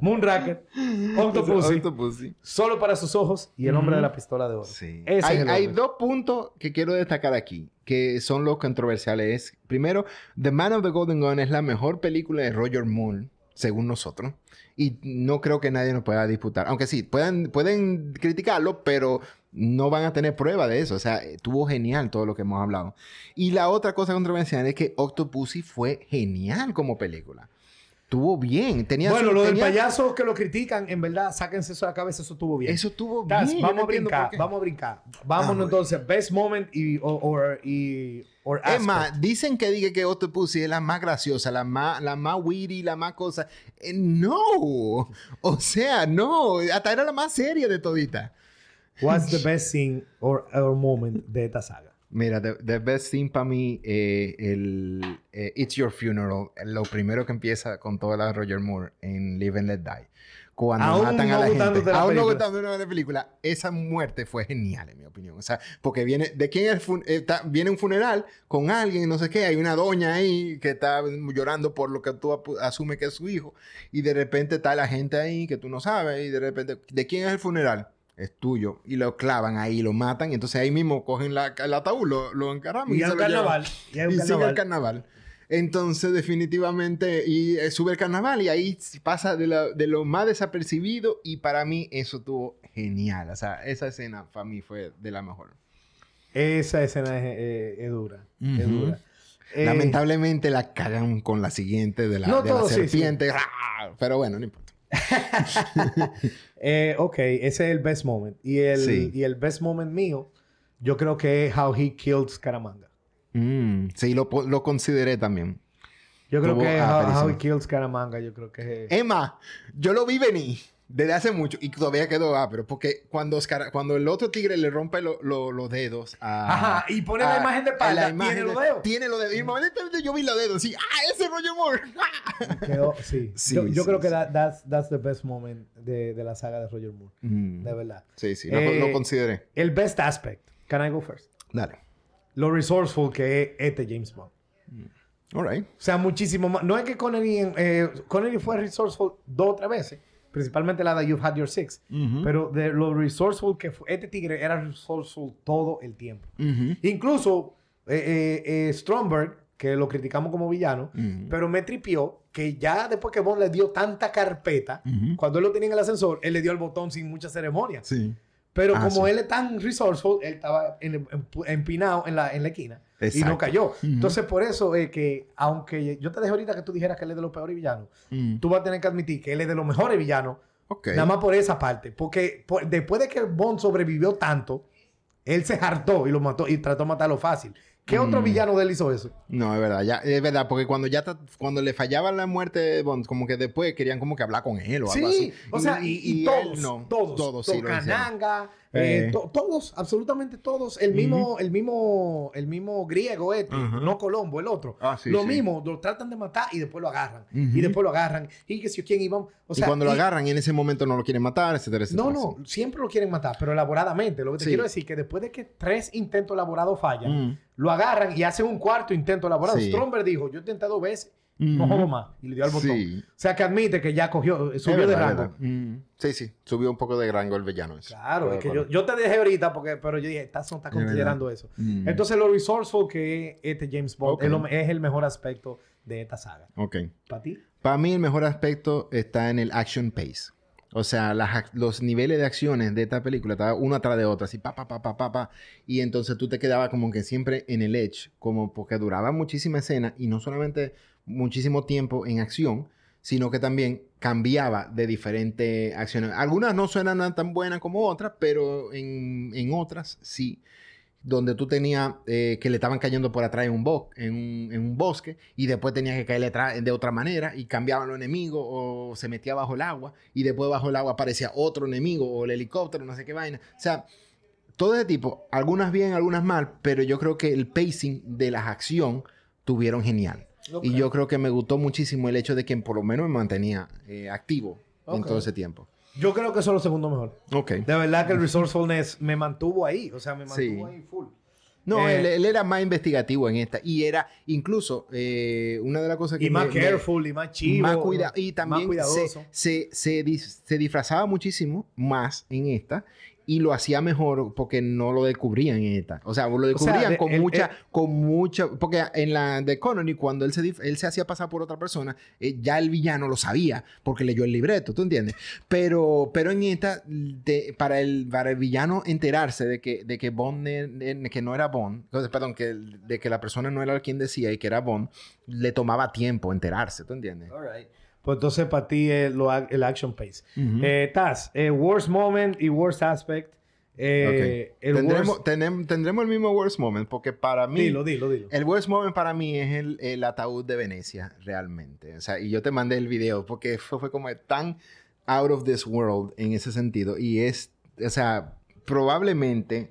Moonraker. [LAUGHS] Octopussy. Octopussy. Solo para sus ojos y el hombre de la pistola de oro. Sí. Hay, dos puntos que quiero destacar aquí, que son los controversiales. Es, primero, The Man of the Golden Gun es la mejor película de Roger Moore, según nosotros. Y no creo que nadie nos pueda disputar. Aunque sí, pueden, pueden criticarlo, pero no van a tener prueba de eso. O sea, estuvo genial todo lo que hemos hablado. Y la otra cosa controversial es que Octopussy fue genial como película. Estuvo bien. Tenía Bueno, su- lo del payaso que lo critican, en verdad, sáquense eso de la cabeza, eso estuvo bien. Eso estuvo bien. vamos no a brincar, vamos a brincar. Vámonos Ah, entonces, best moment y or, or- y or Es más, dicen que diga que Octopussy es la más graciosa, la más, la más witty, la más cosa. Eh, no. O sea, no. Hasta era la más seria de todita. What's the best scene or, or moment de esta saga? Mira, the, the best thing para mí, eh, el eh, It's Your Funeral, lo primero que empieza con toda la Roger Moore en Live and Let Die. Cuando Aún matan no a la gente. la Aún no película. gustándome la película. Esa muerte fue genial, en mi opinión. O sea, porque viene... ¿De quién es el fun- eh, está- Viene un funeral con alguien, no sé qué. Hay una doña ahí que está llorando por lo que tú asumes que es su hijo. Y de repente está la gente ahí que tú no sabes. Y de repente... ¿De quién es el funeral? Es tuyo. Y lo clavan ahí, lo matan. Y entonces ahí mismo cogen la, el ataúd, lo, lo encaraman. Y se lo llevan. carnaval. Y Y sigue el carnaval. Entonces, definitivamente, y eh, sube el carnaval y ahí pasa de, la- de lo más desapercibido y para mí eso estuvo genial. O sea, esa escena para mí fue de la mejor. Esa escena es, eh, es dura. Es dura. Eh, Lamentablemente la cagan con la siguiente de la, No de la todo, sí, sí. serpiente. Pero bueno, no importa. [LAUGHS] eh, ok, ese es el best moment. Y el, Sí. y el best moment mío, yo creo que es How He Killed Scaramanga. Mm, sí, lo, lo consideré también. Yo creo que ah, How. He Killed Scaramanga, yo creo que es... Emma, yo lo vi venir desde hace mucho y todavía quedó pero porque cuando, Oscar- cuando el otro tigre le rompe lo- lo- los dedos a... Ajá, y pone la a- imagen de a espalda, la imagen tiene los de- dedos. Tiene los dedos. Y inmediatamente yo vi los dedos. Sí, ¡ah, ese Roger Moore! ¡Ah! [LAUGHS] Quedó, sí. Sí, yo yo sí, creo que sí. that- that's, that's the best moment de, de la saga de Roger Moore. Mm, De verdad. Sí, sí, lo, Eh, lo consideré. El best aspect. Can I go first? Dale. Lo resourceful que es este James Bond. All right. O sea, muchísimo más. No es que Connery, eh, Connery fue resourceful dos o tres veces. Principalmente la de You've Had Your Six. Pero de lo resourceful que fue... Este tigre era resourceful todo el tiempo. Incluso eh, eh, eh, Stromberg, que lo criticamos como villano, pero me tripió que ya después que Bond le dio tanta carpeta, cuando él lo tenía en el ascensor, él le dio el botón sin mucha ceremonia. Sí. Pero Ah, como sí. él es tan resourceful, él estaba en- en- empinado en la, en la esquina y no cayó. Entonces, por eso es que, aunque yo te dejé ahorita que tú dijeras que él es de los peores villanos, Mm. tú vas a tener que admitir que él es de los mejores villanos, nada más por esa parte. Porque por- después de que Bond sobrevivió tanto, él se hartó y lo mató y trató de matarlo fácil. ¿Qué otro Mm. villano de él hizo eso? No, es verdad, ya, es verdad, porque cuando ya ta- cuando le fallaba la muerte de Bond, como que después querían como que hablar con él o algo así. Sí, o sea, y, todos, no. todos, todos sí lo hicieron. Tocananga, eh, Eh. to- todos, absolutamente todos, el mismo, el mismo, el mismo griego este, no Colombo, el otro, Ah, sí, lo sí. mismo, lo tratan de matar y después lo agarran, y después lo agarran, y que si quién iban, o sea, y cuando lo y- agarran y en ese momento no lo quieren matar, etcétera, etcétera. no, no, siempre lo quieren matar, pero elaboradamente. Lo que te Sí. quiero decir es que después de que tres intentos elaborados fallan, Mm. lo agarran y hacen un cuarto intento elaborado. Stromberg dijo, yo intenté dos veces, no jodo más, y le dio al botón. Sí. O sea, que admite que ya cogió, Es subió de rango. Mm. Sí, sí, subió un poco de rango el villano. ese. Claro, es que yo, yo te dejé ahorita, porque, pero yo dije, estás está Es considerando eso. Mm. Entonces, lo resourceful que es este James Bond es, lo- es el mejor aspecto de esta saga. Ok. ¿Para ti? Para mí el mejor aspecto está en el action pace. O sea, las los niveles de acciones de esta película estaban uno atrás de otro, así pa, pa, pa, pa, pa, pa. Y entonces tú te quedabas como que siempre en el edge, como porque duraba muchísima escena y no solamente muchísimo tiempo en acción, sino que también cambiaba de diferentes acciones. Algunas no suenan tan buenas como otras, pero en, en otras sí. donde tú tenías eh, que le estaban cayendo por atrás en un, en un, bosque y después tenías que caerle atrás de otra manera y cambiaban los enemigos o se metía bajo el agua y después bajo el agua aparecía otro enemigo o el helicóptero, no sé qué vaina. O sea, todo ese tipo, algunas bien, algunas mal, pero yo creo que el pacing de las acción tuvieron genial. Y yo creo que me gustó muchísimo el hecho de que por lo menos me mantenía eh, activo en Ok. todo ese tiempo. Yo creo que eso es lo segundo mejor. Ok. De verdad que el resourcefulness me mantuvo ahí. O sea, me mantuvo Sí. ahí full. No, Eh, él, él era más investigativo en esta. Y era incluso eh, una de las cosas que... Y más me- me- careful, y más chivo. más cuida- y más también se, cuidadoso. se, se, dis- se disfrazaba muchísimo más en esta y lo hacía mejor porque no lo descubrían en esta. O sea, lo sea, descubrían de- con él- mucha, él- con mucha, porque en la de Connery cuando él se, él se hacía pasar por otra persona, eh, ya el villano lo sabía porque leyó el libreto, ¿tú entiendes? Pero, pero en esta, de- para, el, para el villano enterarse de que, de que Bond, ne- que no era Bond, entonces, perdón, que, de que la persona no era quien decía y que era Bond, le tomaba tiempo enterarse, ¿tú entiendes? Pues entonces para ti es lo el action pace. Ujú. Eh, Taz, eh, worst moment y worst aspect. Eh, Ok. el tendremos, worst- tenem- tendremos el mismo worst moment porque para mí Dilo, dilo, dilo. el worst moment para mí es el, el ataúd de Venecia realmente o sea y yo te mandé el video porque fue, fue como tan out of this world en ese sentido y es o sea probablemente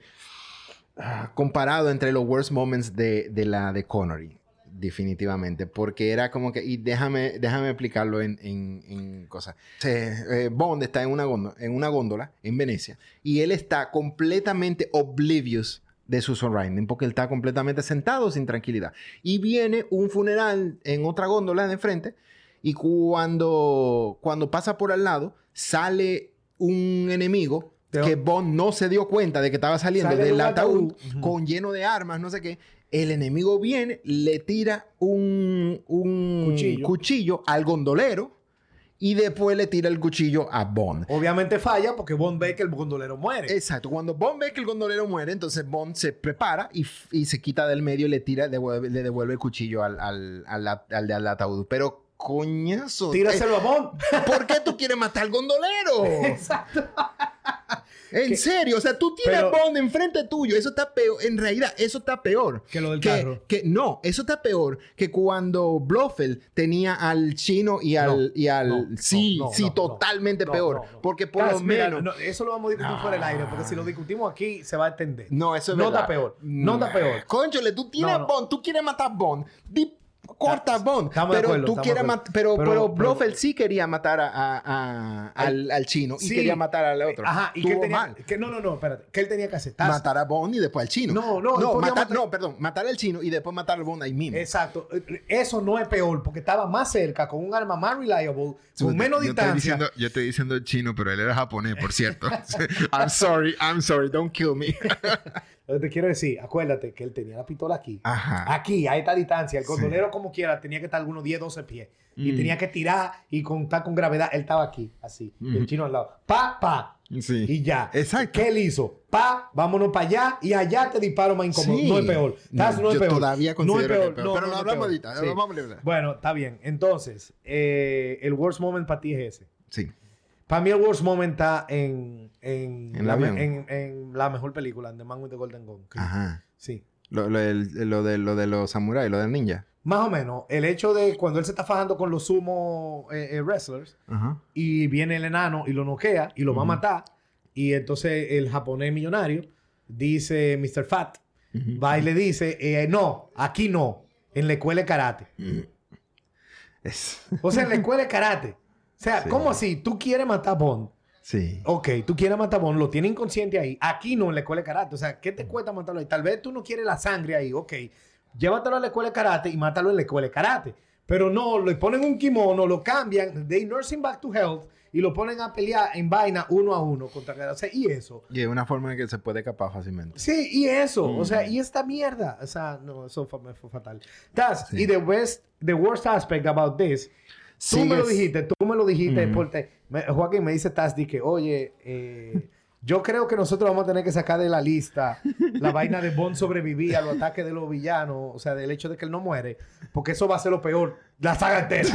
ah, comparado entre los worst moments de, de la de Connery definitivamente porque era como que y déjame déjame explicarlo en, en, en cosas. Se- eh, Bond está en una góndola, en una góndola en Venecia y él está completamente oblivious de su surrounding porque él está completamente sentado sin tranquilidad. Y viene un funeral en otra góndola de frente y cuando cuando pasa por al lado sale un enemigo que Bond no se dio cuenta de que estaba saliendo Sale del ataúd. con lleno de armas, no sé qué. El enemigo viene, le tira un, un Cuchillo. cuchillo al gondolero y después le tira el cuchillo a Bond. Obviamente falla porque Bond ve que el gondolero muere. Exacto, cuando Bond ve que el gondolero muere, entonces Bond se prepara y, y se quita del medio y le tira, devuelve- le devuelve el cuchillo al, al, al, al- ataúd. Pero coñazo. Tíraselo a Bond. eh, ¿Por qué tú quieres matar al gondolero? [LAUGHS] Exacto. [LAUGHS] En Que- serio, o sea, tú tienes Pero- Bond enfrente tuyo. Eso está peor. En realidad, eso está peor. Que lo del que, carro. que- no, eso está peor que cuando Blofeld tenía al chino y al. No, y al no, sí, no, sí, totalmente peor. Porque por lo menos. no, eso lo vamos a discutir fuera del aire porque si lo discutimos aquí se va a entender. No, eso es No verdad. está peor, no está peor. Conchole, tú tienes no. Bond, tú quieres matar Bond. Di- corta Estamos- Bond. estamos de pero acuerdo, tú quieres matar. Pero, Pero- Blofeld sí quería matar a, a- a- al, al chino y quería matar al otro. Ajá, y que tenía, mal. que no, no, no, espérate, que él tenía que hacer. Taz, Matar a Bond y después al chino. No, no, no, podía matar, matar- no, perdón, matar al chino y después matar al Bond ahí mismo. Exacto. Eso no es peor porque estaba más cerca, con un arma más reliable, con menos yo estoy, distancia. diciendo, yo estoy diciendo chino, pero él era japonés, por cierto. [LAUGHS] I'm sorry, I'm sorry, don't kill me. [LAUGHS] Que te quiero decir, acuérdate que él tenía la pistola aquí. Ajá. Aquí, a esta distancia. El gondolero, como quiera, tenía que estar algunos 10, 12 pies. Y Mm. tenía que tirar y contar con gravedad. Él estaba aquí, así. Y el chino al lado. Pa, pa. Sí. Y ya. Exacto. ¿Qué él hizo? Pa, vámonos para allá y allá te disparo más incómodo. Sí. No es peor. Taz, no, es peor. todavía no es considero peor. que es peor. No, pero no, lo no hablamos ahorita. Sí. Bueno, está bien. Entonces, eh, el worst moment para ti es ese. Sí. Para mí el worst moment está en, en, ¿En el la, avión? me- en, en la mejor película, en The Man with the Golden Gun. Ajá. Sí. Lo, lo, de, lo de los samuráis, lo del ninja. Más o menos, el hecho de cuando él se está fajando con los sumo eh, eh, wrestlers Ajá. y viene el enano y lo noquea y lo va a matar y entonces el japonés millonario dice Mr. Fat, va y le dice, eh, no, aquí no, en la escuela de karate. Es- O sea, en la escuela de karate. O sea, Sí. ¿cómo así? Tú quieres matar a Bond. Sí. Ok, tú quieres matar a Bond, lo tiene inconsciente ahí. Aquí no, en la escuela de karate. O sea, ¿qué te cuesta matarlo ahí? Tal vez tú no quieres la sangre ahí. Ok, llévatelo a la escuela de karate y mátalo en la escuela de karate. Pero no, le ponen un kimono, lo cambian, they nurse him back to health y lo ponen a pelear en vaina uno a uno contra... O sea, y eso. Y es una forma en que se puede escapar fácilmente. Sí, y eso. O sea, Mm. y esta mierda. O sea, no, eso fue, fatal. Sí. y the, worst, the worst aspect about this Tú me lo dijiste, tú me lo dijiste, porque me- Joaquín me dice Taz, que, oye, eh, Yo creo que nosotros vamos a tener que sacar de la lista la vaina de Bond sobrevivir a los ataques de los villanos, o sea, del hecho de que él no muere, porque eso va a ser lo peor, la saga entera.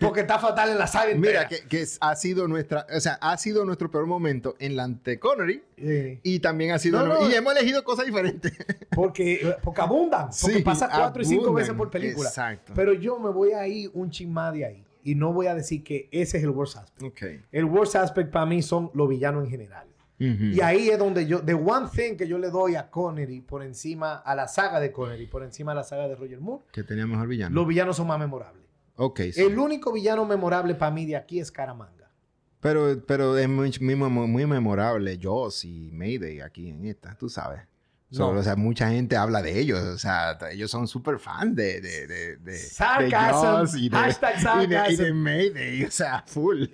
porque está fatal en la saga entera. Mira, que, ha sido nuestra, o sea, ha sido nuestro peor momento en la ante Connery Sí. y también ha sido, No, no. y hemos elegido cosas diferentes. Porque, porque abundan, porque Sí, pasa cuatro y cinco veces por película. Exacto. Pero yo me voy a ir un chin más de ahí. Y no voy a decir que ese es el worst aspect. El worst aspect para mí son los villanos en general. Y ahí es donde yo, the one thing que yo le doy a Connery por encima, a la saga de Connery, por encima de la saga de Roger Moore, Que tenía mejor villano. los villanos son más memorables. Ok, sí. El único villano memorable para mí de aquí es Caramanga. Pero, pero es muy, muy, muy memorable Joss y Mayday aquí en esta, tú sabes. So, No. O sea, mucha gente habla de ellos. O sea, ellos son súper fans de, de, de, de, Sarcasm. de Joss y de, Hashtag y de, y de. Mayday. O sea, full.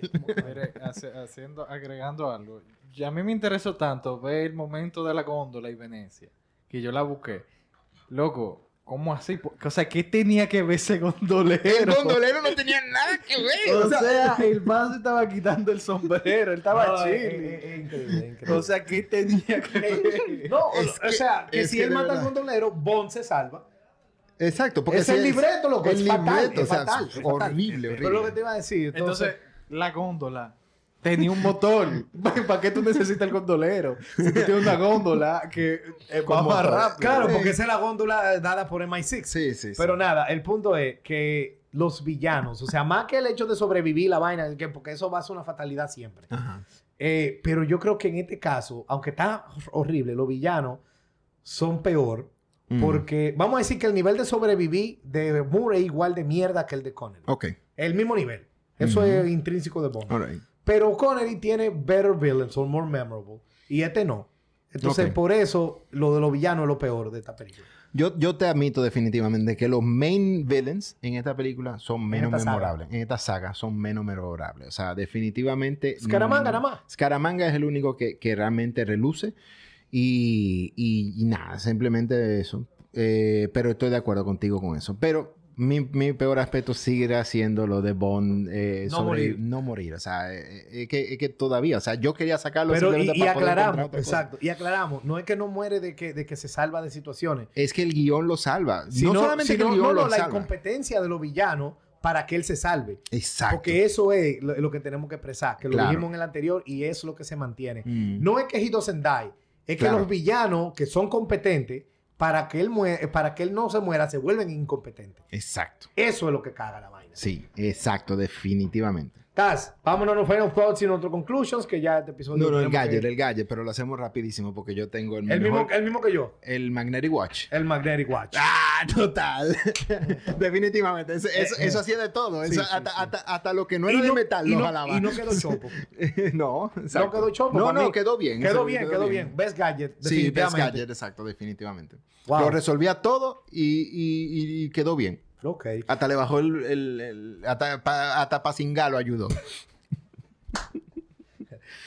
Mire, hace- haciendo, agregando algo. Ya a mí me interesó tanto ver el momento de la góndola y Venecia, que yo la busqué. Loco, ¿cómo así? O sea, ¿qué tenía que ver ese gondolero? El gondolero no tenía nada que ver. O sea, el vaso estaba quitando el sombrero, él estaba [LAUGHS] No, chile. es- es increíble, es increíble. O sea, ¿qué tenía que ver? [LAUGHS] no, es o que- sea, que si que él mata al gondolero, Bond se salva. Exacto. Porque Es si el libreto, loco, El es fatal, libreto, es o sea, fatal, fatal. horrible, horrible. Pero lo que te iba a decir, entonces, Entonces, la góndola tenía un motor. [LAUGHS] ¿Para qué tú necesitas el gondolero? Si tú tienes una góndola que eh, va más rápido. claro, porque esa es la góndola dada por MI6. Sí, sí, sí. Pero nada, el punto es que los villanos, o sea, más que el hecho de sobrevivir la vaina, que- porque eso va a ser una fatalidad siempre. Ajá. Eh, pero yo creo que en este caso, aunque está horrible, los villanos son peor. Mm. Porque vamos a decir que el nivel de sobrevivir de Moore es igual de mierda que el de Connery. Ok. El mismo nivel. Eso es intrínseco de Bond. All right. Pero Connery tiene better villains, son more memorable. Y este no. Entonces, Ok. por eso, lo de los villanos es lo peor de esta película. Yo, yo te admito definitivamente que los main villains en esta película son menos esta saga. memorables. En esta saga son menos memorables. O sea, definitivamente. Scaramanga mm, nada más. Scaramanga es el único que, que realmente reluce. Y, y- y nada, simplemente eso. Eh, pero estoy de acuerdo contigo con eso. Pero mi, mi peor aspecto sigue siendo lo de Bond. eh, No sobre- morir. No morir. O sea, eh, eh, es que, es que todavía. O sea, yo quería sacarlo Pero, y, y aclaramos, exacto, y aclaramos, no es que no muere de que, de que se salva de situaciones, Es que el guion lo salva. sino, no solamente sino- que el guion no, no, lo la salva. incompetencia de los villanos para que él se salve. Exacto. Porque eso es lo, lo que tenemos que expresar, que lo Claro. dijimos en el anterior y es lo que se mantiene. Mm. No es que doesn't die, es que Claro. los villanos que son competentes, para que, él mue- para que él no se muera, se vuelven incompetentes. Exacto. Eso es lo que caga la vaina. Sí, exacto, definitivamente. Taz, vámonos a los final thoughts y nuestros conclusions, que ya este episodio... No, no, el tenemos que- el pero lo hacemos rapidísimo porque yo tengo el, el, mismo, el mismo que yo, el Magnetic Watch. el Magnetic Watch. Ah, total. [LAUGHS] Definitivamente. Eso, eso, Eh, eh. eso hacía de todo. Eso, sí, hasta, sí. Hasta, hasta lo que no Y era de no- metal lo no- jalaba. y no quedó chopo. no, exacto. No quedó chopo. No, no, quedó bien. Quedó bien, quedó bien. Best gadget, Sí, Best definitivamente. Gadget, exacto, definitivamente. Wow. Lo resolvía todo y, y- y quedó bien. Ok. Hasta le bajó el... el, el- hasta para hasta pa cingar lo ayudó.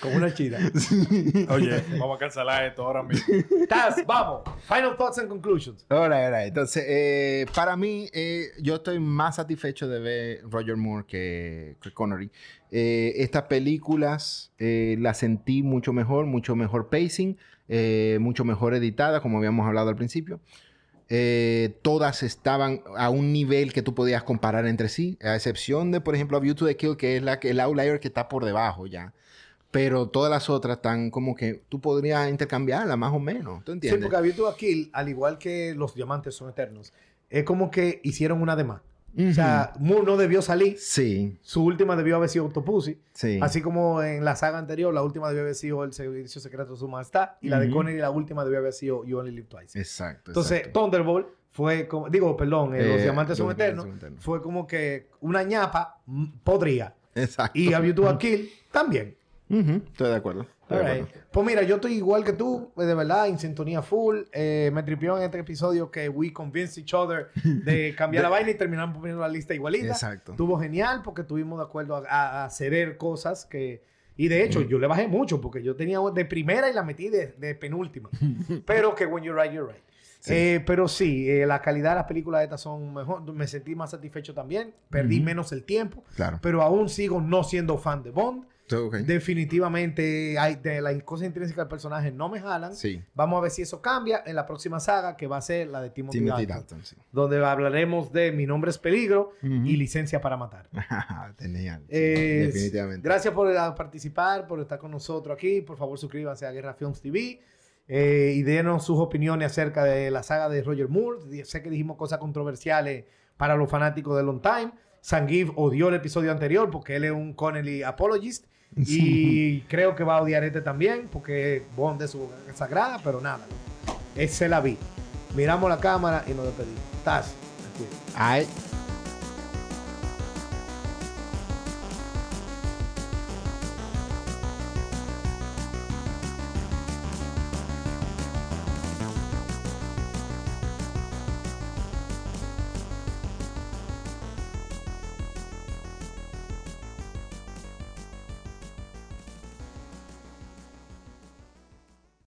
Como una chida. [LAUGHS] Oye, vamos a cancelar esto ahora mismo. Taz, vamos. Final thoughts and conclusions. Ahora, ahora. Entonces, eh, para mí, eh, yo estoy más satisfecho de ver Roger Moore que, que Connery. Eh, estas películas eh, las sentí mucho mejor, mucho mejor pacing, eh, mucho mejor editada, como habíamos hablado al principio. Eh, todas estaban a un nivel que tú podías comparar entre sí, a excepción de, por ejemplo, A View to the Kill, que es la, el outlier que está por debajo ya. Pero todas las otras están como que tú podrías intercambiarlas más o menos. ¿Tú Sí, entiendes? porque Habitual to Kill, al igual que los diamantes son eternos, es como que hicieron una de más. O sea, Moore no debió salir. Sí, Su última debió haber sido Octopussy. sí. Así como en la saga anterior, la última debió haber sido El Servicio Secreto de Su Majestad. Y la de. Connery, la última debió haber sido You Only Live Twice. Exacto. Entonces, exacto. Thunderbolt fue como... Digo, perdón, eh, Los Eh, Diamantes son Los Diamantes eternos. son eternos. Fue como que una ñapa podría. Exacto. Y Habitual Kill también. Ujú, Estoy de acuerdo. Estoy de acuerdo. Pues mira, yo estoy igual que tú, de verdad, en sintonía full. Eh, me tripió en este episodio que we convinced each other de [LAUGHS] cambiar la vaina y terminamos poniendo la lista igualita. Exacto. Estuvo genial porque estuvimos de acuerdo a, a- hacer cosas que... Y de hecho, yo le bajé mucho porque yo tenía de primera y la metí de, de penúltima. [LAUGHS] pero que when you're right, you're right. Sí. Eh, pero sí, eh, la calidad de las películas estas son mejor. Me sentí más satisfecho también. Perdí Ujú. menos el tiempo. Claro. Pero aún sigo no siendo fan de Bond. So, ok. Definitivamente hay de las cosas intrínsecas del personaje no me jalan. Sí. Vamos a ver si eso cambia en la próxima saga que va a ser la de Timothy, Timothy Dalton, Dalton, sí. donde hablaremos de Mi nombre es peligro Ujú. y Licencia para matar. [LAUGHS] Genial. Eh, definitivamente. Gracias por eh, participar, por estar con nosotros aquí. Por favor, suscríbanse a Guerra Films TV eh, y denos sus opiniones acerca de la saga de Roger Moore. Sé que dijimos cosas controversiales para los fanáticos de Long Time. Sangiv odió el episodio anterior porque él es un Connelly apologist. [LAUGHS] Y creo que va a odiar este también porque Bond es su sagrada, pero nada. Esa la vi. Miramos la cámara y nos despedimos. Aquí. Ay.